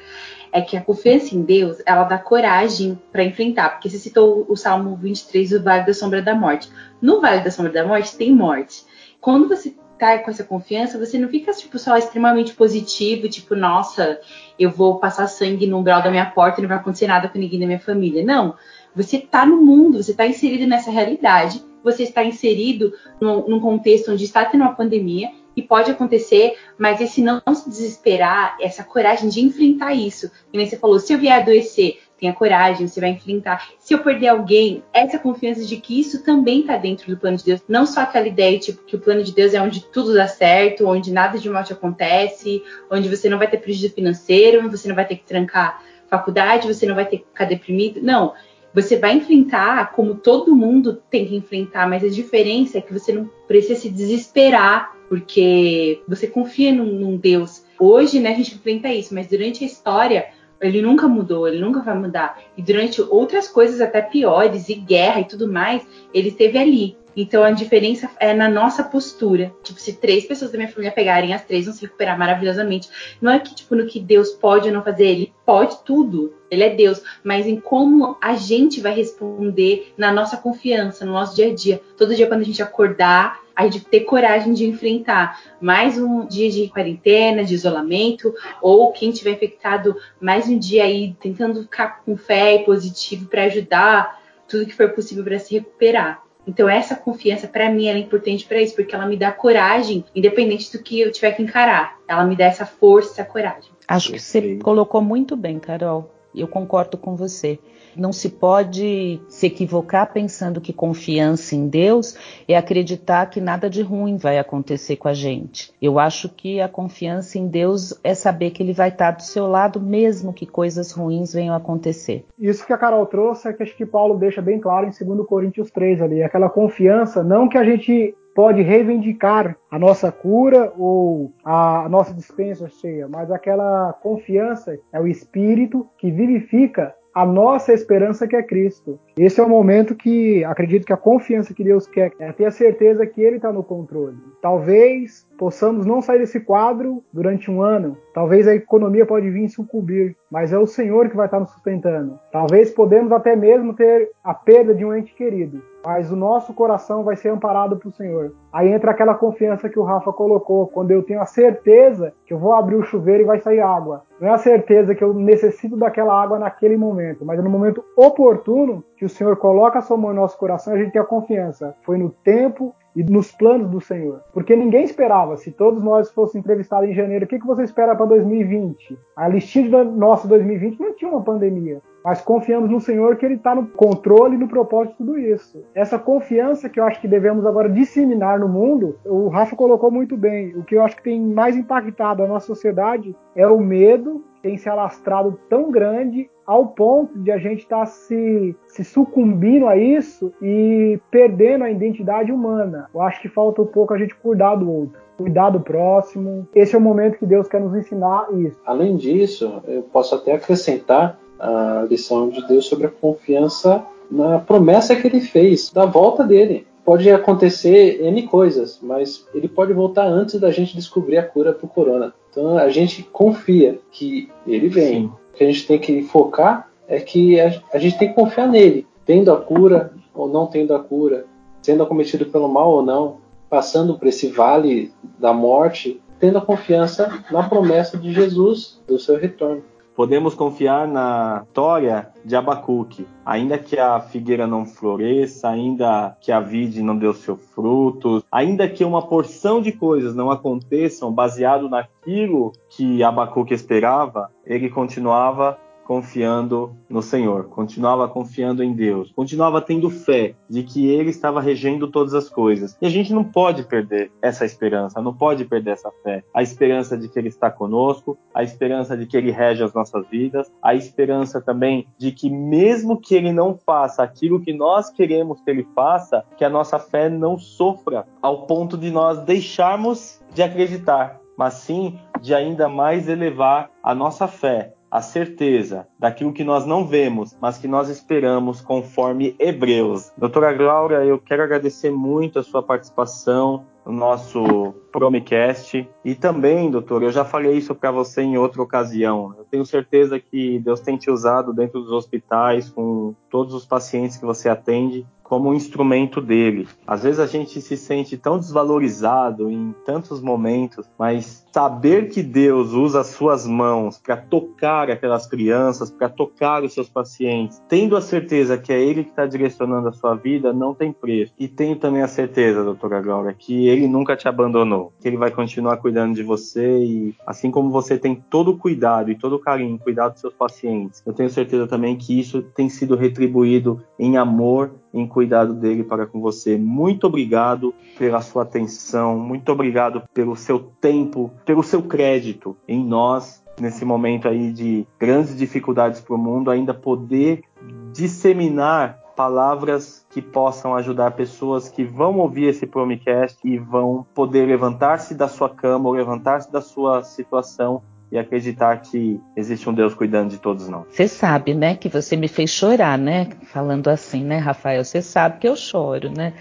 é que a confiança em Deus, ela dá coragem para enfrentar. Porque você citou o Salmo 23, o Vale da Sombra da Morte. No Vale da Sombra da Morte tem morte. Quando você tá com essa confiança, você não fica tipo, só extremamente positivo, tipo, nossa, eu vou passar sangue no umbral da minha porta e não vai acontecer nada com ninguém da minha família. Não. Você tá no mundo, você tá inserido nessa realidade, você está inserido num, num contexto onde está tendo uma pandemia, e pode acontecer, mas esse não se desesperar, essa coragem de enfrentar isso. E nem você falou, se eu vier adoecer, tenha coragem, você vai enfrentar. Se eu perder alguém, essa confiança de que isso também está dentro do plano de Deus. Não só aquela ideia, tipo, que o plano de Deus é onde tudo dá certo, onde nada de mal te acontece, onde você não vai ter prejuízo financeiro, você não vai ter que trancar faculdade, você não vai ter que ficar deprimido. Não. Você vai enfrentar como todo mundo tem que enfrentar, mas a diferença é que você não precisa se desesperar, porque você confia num, num Deus. Hoje, né, a gente enfrenta isso, mas durante a história, ele nunca mudou, ele nunca vai mudar. E durante outras coisas até piores, e guerra e tudo mais, ele esteve ali. Então a diferença é na nossa postura. Tipo, se três pessoas da minha família pegarem, as três vão se recuperar maravilhosamente. Não é que, tipo, no que Deus pode ou não fazer, ele pode tudo. Ele é Deus, mas em como a gente vai responder na nossa confiança, no nosso dia a dia. Todo dia quando a gente acordar, a gente ter coragem de enfrentar mais um dia de quarentena, de isolamento, ou quem tiver infectado, mais um dia aí tentando ficar com fé e positivo para ajudar tudo que for possível para se recuperar. Então essa confiança para mim é importante para isso, porque ela me dá coragem, independente do que eu tiver que encarar. Ela me dá essa força, essa coragem. Acho que você colocou muito bem, Carol. Eu concordo com você. Não se pode se equivocar pensando que confiança em Deus é acreditar que nada de ruim vai acontecer com a gente. Eu acho que a confiança em Deus é saber que Ele vai estar do seu lado, mesmo que coisas ruins venham acontecer. Isso que a Carol trouxe é que acho que Paulo deixa bem claro em 2 Coríntios 3 ali, aquela confiança, não que a gente pode reivindicar a nossa cura ou a nossa dispensa cheia, mas aquela confiança é o Espírito que vivifica a nossa esperança que é Cristo. Esse é o momento que acredito que a confiança que Deus quer é ter a certeza que Ele está no controle. Talvez possamos não sair desse quadro durante um ano. Talvez a economia pode vir sucumbir, mas é o Senhor que vai estar nos sustentando. Talvez podemos até mesmo ter a perda de um ente querido, mas o nosso coração vai ser amparado pelo Senhor. Aí entra aquela confiança que o Rafa colocou, quando eu tenho a certeza que eu vou abrir o chuveiro e vai sair água. Não é a certeza que eu necessito daquela água naquele momento, mas é no momento oportuno que o Senhor coloca a sua mão no nosso coração, a gente tem a confiança. Foi no tempo e nos planos do Senhor. Porque ninguém esperava, se todos nós fossem entrevistados em janeiro, o que, você espera para 2020? A listinha da nossa 2020 não tinha uma pandemia. Mas confiamos no Senhor que Ele está no controle e no propósito de tudo isso. Essa confiança que eu acho que devemos agora disseminar no mundo, o Rafa colocou muito bem. O que eu acho que tem mais impactado a nossa sociedade é o medo tem se alastrado tão grande ao ponto de a gente estar tá se, se sucumbindo a isso e perdendo a identidade humana. Eu acho que falta um pouco a gente cuidar do outro, cuidar do próximo. Esse é o momento que Deus quer nos ensinar isso. Além disso, eu posso até acrescentar a lição de Deus sobre a confiança na promessa que ele fez da volta dele. Pode acontecer N coisas, mas ele pode voltar antes da gente descobrir a cura para o corona. Então a gente confia que ele vem. Sim. O que a gente tem que focar é que a, gente tem que confiar nele, tendo a cura ou não tendo a cura, sendo acometido pelo mal ou não, passando por esse vale da morte, tendo a confiança na promessa de Jesus do seu retorno. Podemos confiar na história de Abacuque. Ainda que a figueira não floresça, ainda que a vide não dê o seu fruto, ainda que uma porção de coisas não aconteçam baseado naquilo que Abacuque esperava, ele continuava confiando no Senhor, continuava confiando em Deus, continuava tendo fé de que Ele estava regendo todas as coisas. E a gente não pode perder essa esperança, não pode perder essa fé. A esperança de que Ele está conosco, a esperança de que Ele rege as nossas vidas, a esperança também de que, mesmo que Ele não faça aquilo que nós queremos que Ele faça, que a nossa fé não sofra ao ponto de nós deixarmos de acreditar, mas sim de ainda mais elevar a nossa fé a certeza daquilo que nós não vemos, mas que nós esperamos conforme Hebreus. Doutora Glória, eu quero agradecer muito a sua participação no nosso Promicast. E também, doutor, eu já falei isso para você em outra ocasião. Eu tenho certeza que Deus tem te usado dentro dos hospitais, com todos os pacientes que você atende, como um instrumento dele. Às vezes a gente se sente tão desvalorizado em tantos momentos, mas saber que Deus usa as suas mãos para tocar aquelas crianças, para tocar os seus pacientes, tendo a certeza que é Ele que está direcionando a sua vida, não tem preço. E tenho também a certeza, doutora Glória, que Ele nunca te abandonou, que Ele vai continuar cuidando de você e assim como você tem todo o cuidado e todo o carinho em cuidar dos seus pacientes, eu tenho certeza também que isso tem sido retribuído em amor, em cuidado dele para com você. Muito obrigado pela sua atenção, muito obrigado pelo seu tempo, pelo seu crédito em nós nesse momento aí de grandes dificuldades para o mundo, ainda poder disseminar palavras que possam ajudar pessoas que vão ouvir esse Promicast e vão poder levantar-se da sua cama ou levantar-se da sua situação e acreditar que existe um Deus cuidando de todos nós. Você sabe, né, que você me fez chorar, né? Falando assim, né, Rafael? Você sabe que eu choro, né?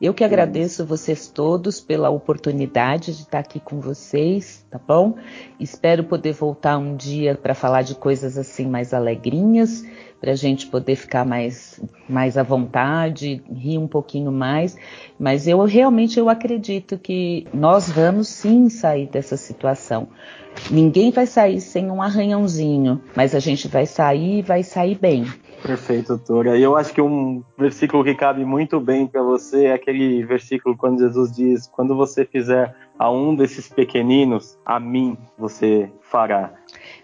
Eu que agradeço vocês todos pela oportunidade de estar aqui com vocês, tá bom? Espero poder voltar um dia para falar de coisas assim mais alegrinhas, para a gente poder ficar mais, mais à vontade, rir um pouquinho mais. Mas eu realmente eu acredito que nós vamos sim sair dessa situação. Ninguém vai sair sem um arranhãozinho, mas a gente vai sair e vai sair bem. Perfeito, doutora. E eu acho que um versículo que cabe muito bem para você é aquele versículo quando Jesus diz: Quando você fizer a um desses pequeninos, a mim você fará.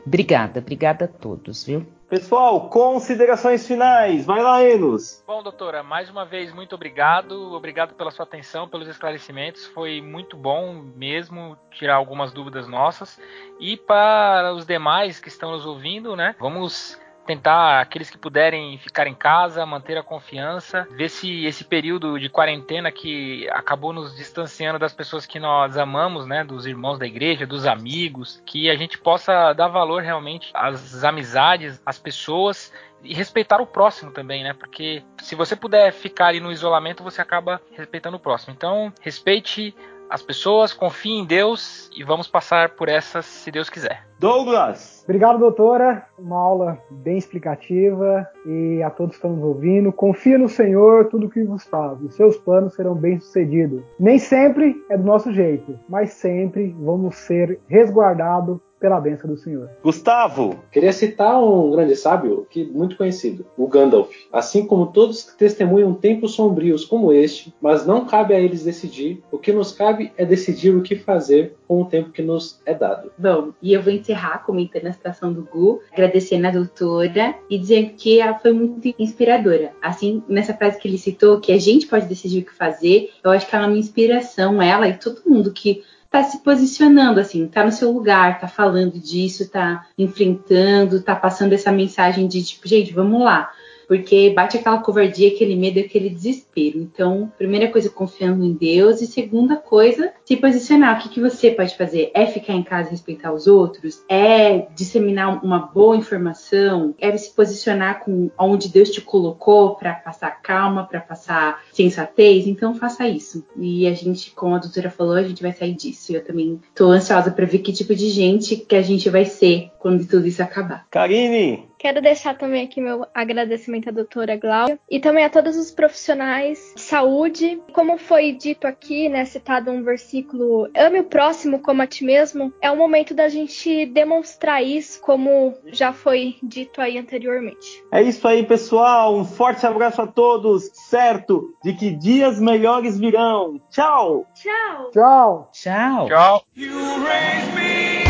Obrigada, obrigada a todos, viu? Pessoal, considerações finais. Vai lá, Enos. Bom, doutora, mais uma vez, muito obrigado. Obrigado pela sua atenção, pelos esclarecimentos. Foi muito bom mesmo tirar algumas dúvidas nossas. E para os demais que estão nos ouvindo, né? Vamos tentar aqueles que puderem ficar em casa, manter a confiança, ver se esse período de quarentena que acabou nos distanciando das pessoas que nós amamos, né, dos irmãos da igreja, dos amigos, que a gente possa dar valor realmente às amizades, às pessoas e respeitar o próximo também, né? Porque se você puder ficar ali no isolamento, você acaba respeitando o próximo. Então, respeite as pessoas, confie em Deus e vamos passar por essas se Deus quiser. Douglas. Obrigado, doutora. Uma aula bem explicativa e a todos que estão nos ouvindo. Confia no Senhor, tudo que vos faz. Os seus planos serão bem-sucedidos. Nem sempre é do nosso jeito, mas sempre vamos ser resguardados pela bênção do Senhor. Gustavo. Queria citar um grande sábio que muito conhecido, o Gandalf. Assim como todos que testemunham tempos sombrios como este, mas não cabe a eles decidir. O que nos cabe é decidir o que fazer com o tempo que nos é dado. Bom, e eu vou encerrar comentando a situação do Gu, agradecendo a doutora e dizendo que ela foi muito inspiradora. Assim, nessa frase que ele citou, que a gente pode decidir o que fazer, eu acho que ela é uma inspiração, ela e todo mundo que tá se posicionando, assim, tá no seu lugar, tá falando disso, tá enfrentando, tá passando essa mensagem de tipo, gente, vamos lá. Porque bate aquela covardia, aquele medo, aquele desespero. Então, primeira coisa, confiando em Deus. E segunda coisa, se posicionar. O que, que você pode fazer? É ficar em casa e respeitar os outros? É disseminar uma boa informação? É se posicionar com onde Deus te colocou para passar calma, para passar sensatez? Então, faça isso. E a gente, como a doutora falou, a gente vai sair disso. Eu também tô ansiosa para ver que tipo de gente que a gente vai ser quando tudo isso acabar. Karine. Quero deixar também aqui meu agradecimento à doutora Glaucia e também a todos os profissionais de saúde. Como foi dito aqui, né, citado um versículo, ame o próximo como a ti mesmo, é o momento da gente demonstrar isso, como já foi dito aí anteriormente. É isso aí, pessoal. Um forte abraço a todos. Certo de que dias melhores virão. Tchau. Tchau! Tchau! Tchau. Tchau. You raise me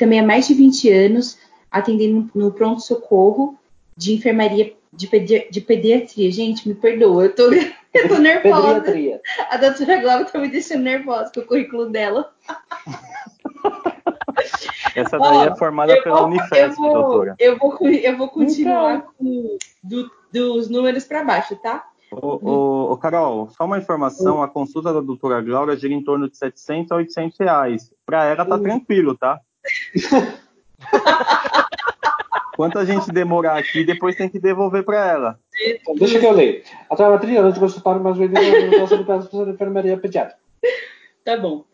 também há mais de 20 anos atendendo no pronto-socorro de enfermaria de, pedi de, pediatria. Gente, me perdoa, eu tô, eu tô nervosa. Pediatria. A doutora Glória tá me deixando nervosa com o currículo dela. Essa daí Ó, é formada pela vou- Unifesp, eu vou, doutora. Eu vou, eu vou continuar com do- dos números para baixo, tá? Ô, ô, ô, Carol, só uma informação, a consulta da doutora Glória gira em torno de 700 a 800 reais. Pra ela tá tranquilo, tá? Quanto a gente demorar aqui, depois tem que devolver pra ela. Deixa que eu leio. A traumatria antes de consultar mais vezes de enfermaria pediátrica. Tá bom.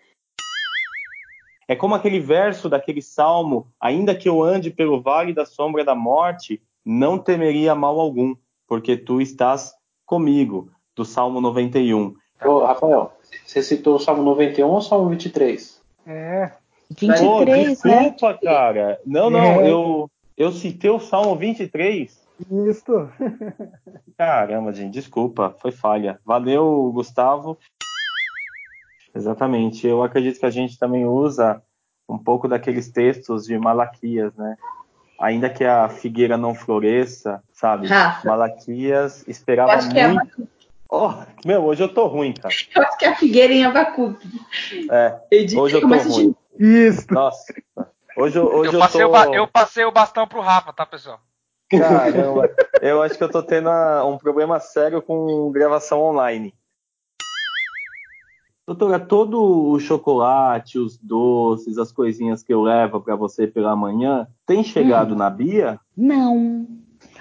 É como aquele verso daquele salmo: ainda que eu ande pelo vale da sombra da morte, não temeria mal algum, porque tu estás comigo. Do Salmo 91. Ô, Rafael, você citou o Salmo 91 ou o Salmo 23? É, 23, Pô, né? desculpa, cara. Não, não, É. eu, eu citei o Salmo 23. isto. Caramba, gente, desculpa, foi falha. Valeu, Gustavo. Exatamente. Eu acredito que a gente também usa um pouco daqueles textos de Malaquias, né? Ainda que a figueira não floresça, sabe? Rafa. Malaquias esperava acho que é muito. Oh, meu, hoje eu tô ruim, cara. Eu acho que é a Figueira em Abacuque. É, Eu digo hoje eu tô de Isto. Nossa. Hoje, eu- hoje eu, eu, passei tô... o eu passei o bastão pro Rafa, tá, pessoal? Caramba, eu acho que eu tô tendo um problema sério com gravação online. Doutora, todo o chocolate, os doces, as coisinhas que eu levo para você pela manhã, tem chegado na Bia? Não.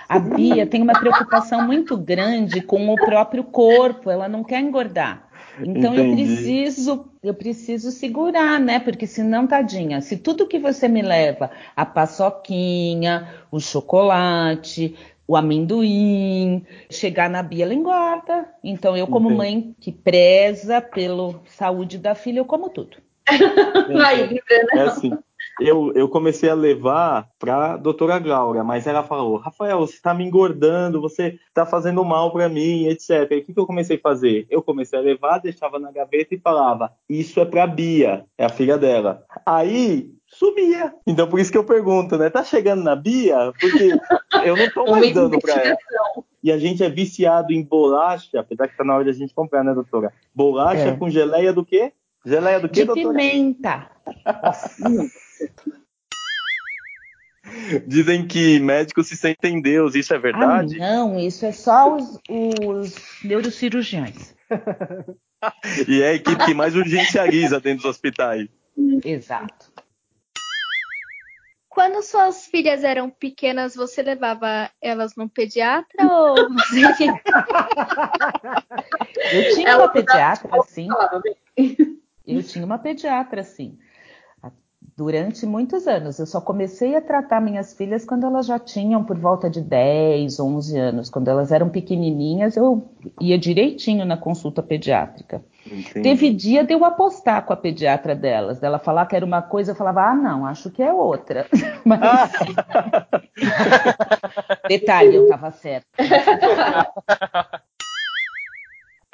A Bia tem uma preocupação muito grande com o próprio corpo, ela não quer engordar. Então eu Entendi. preciso, eu preciso segurar, né? Porque senão, tadinha, se tudo que você me leva, a paçoquinha, o chocolate, o amendoim, chegar na Bia, ela engorda. Então eu, como Entendi. mãe que preza pela saúde da filha, eu como tudo. Aí, Viviana. É assim, eu, eu comecei a levar pra doutora Glaura, mas ela falou, Rafael, você tá me engordando, você tá fazendo mal pra mim, etc. E o que, que eu comecei a fazer? Eu comecei a levar, deixava na gaveta e falava, isso é pra Bia, é a filha dela. Aí, sumia. Então por isso que eu pergunto, né? Tá chegando na Bia? Porque eu não tô Uma mais dando pra ela. E a gente é viciado em bolacha, apesar que tá na hora de a gente comprar, né, doutora? Bolacha É. com geleia do quê? Geleia do quê, De doutora? pimenta. Dizem que médicos se sentem Deus, isso é verdade? Ah, não, isso é só os, os neurocirurgiões. E é a equipe que mais urgencializa dentro dos hospitais. Exato. Quando suas filhas eram pequenas, você levava elas no pediatra ou. Eu tinha Ela uma pediatra, sim. Eu tinha uma pediatra, sim. Durante muitos anos. Eu só comecei a tratar minhas filhas quando elas já tinham por volta de 10, 11 anos. Quando elas eram pequenininhas, eu ia direitinho na consulta pediátrica. Entendi. Teve dia de eu apostar com a pediatra delas, dela falar que era uma coisa, eu falava, ah, não, acho que é outra. Mas, detalhe, eu estava certa.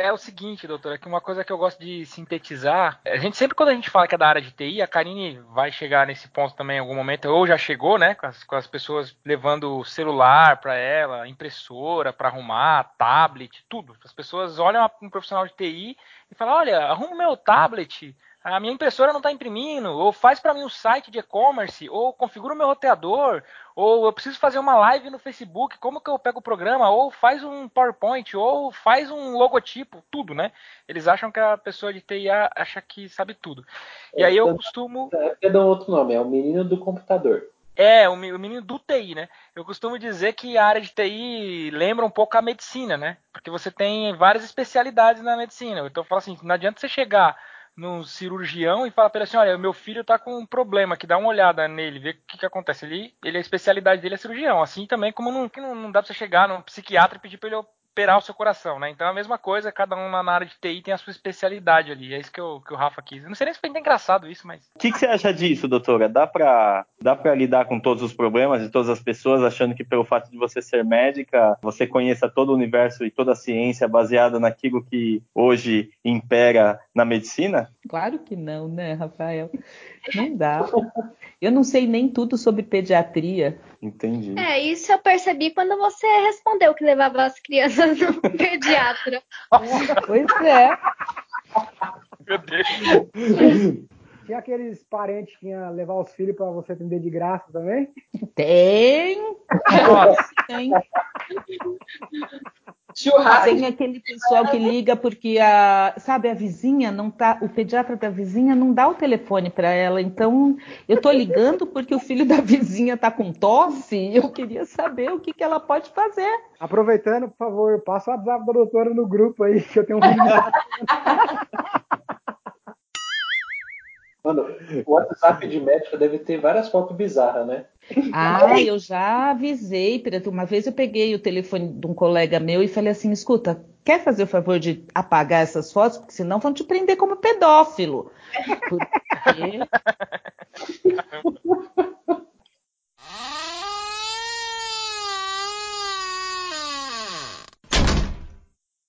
É o seguinte, doutora, que uma coisa que eu gosto de sintetizar, a gente sempre quando a gente fala que é da área de TI, a Karine vai chegar nesse ponto também em algum momento, ou já chegou, né, com as, com as pessoas levando celular para ela, impressora para arrumar, tablet, tudo. As pessoas olham um profissional de TI e falam, olha, arruma meu tablet, a minha impressora não está imprimindo, ou faz para mim um site de e-commerce, ou configura o meu roteador, ou eu preciso fazer uma live no Facebook, como que eu pego o programa? Ou faz um PowerPoint, ou faz um logotipo, tudo, né? Eles acham que a pessoa de TI acha que sabe tudo. E aí eu costumo. É, dá um outro nome, é o menino do computador. É, o menino do TI, né? Eu costumo dizer que a área de TI lembra um pouco a medicina, né? Porque você tem várias especialidades na medicina. Então eu falo assim, não adianta você chegar num cirurgião e falar para ele assim, olha, meu filho tá com um problema, que dá uma olhada nele, vê o que, que acontece. Ele, ele, a especialidade dele é cirurgião. Assim também como não, não, não dá pra você chegar num psiquiatra e pedir pra ele operar o seu coração, né? Então é a mesma coisa, cada um na área de TI tem a sua especialidade ali. É isso que, eu, que o Rafa quis. Eu não sei nem se foi engraçado isso, mas. O que, que você acha disso, doutora? Dá pra, dá pra lidar com todos os problemas de todas as pessoas, achando que pelo fato de você ser médica, você conheça todo o universo e toda a ciência baseada naquilo que hoje impera na medicina? Claro que não, né, Rafael? Não dá. Eu não sei nem tudo sobre pediatria. Entendi. É, isso eu percebi quando você respondeu que levava as crianças no pediatra. Pois é. Meu Deus. Tinha aqueles parentes que iam levar os filhos pra você atender de graça também? Tem. Tem. Churrasco. Tem aquele pessoal que liga porque a, sabe, a vizinha não tá, o pediatra da vizinha não dá o telefone para ela. Então, eu tô ligando porque o filho da vizinha tá com tosse e eu queria saber o que, que ela pode fazer. Aproveitando, por favor, passa o WhatsApp da doutora no grupo aí, que eu tenho um. Mano, o WhatsApp de médica deve ter várias fotos bizarras, né? Ah, eu já avisei, Preto. Uma vez eu peguei o telefone de um colega meu e falei assim: escuta, quer fazer o favor de apagar essas fotos? Porque senão vão te prender como pedófilo. Porque...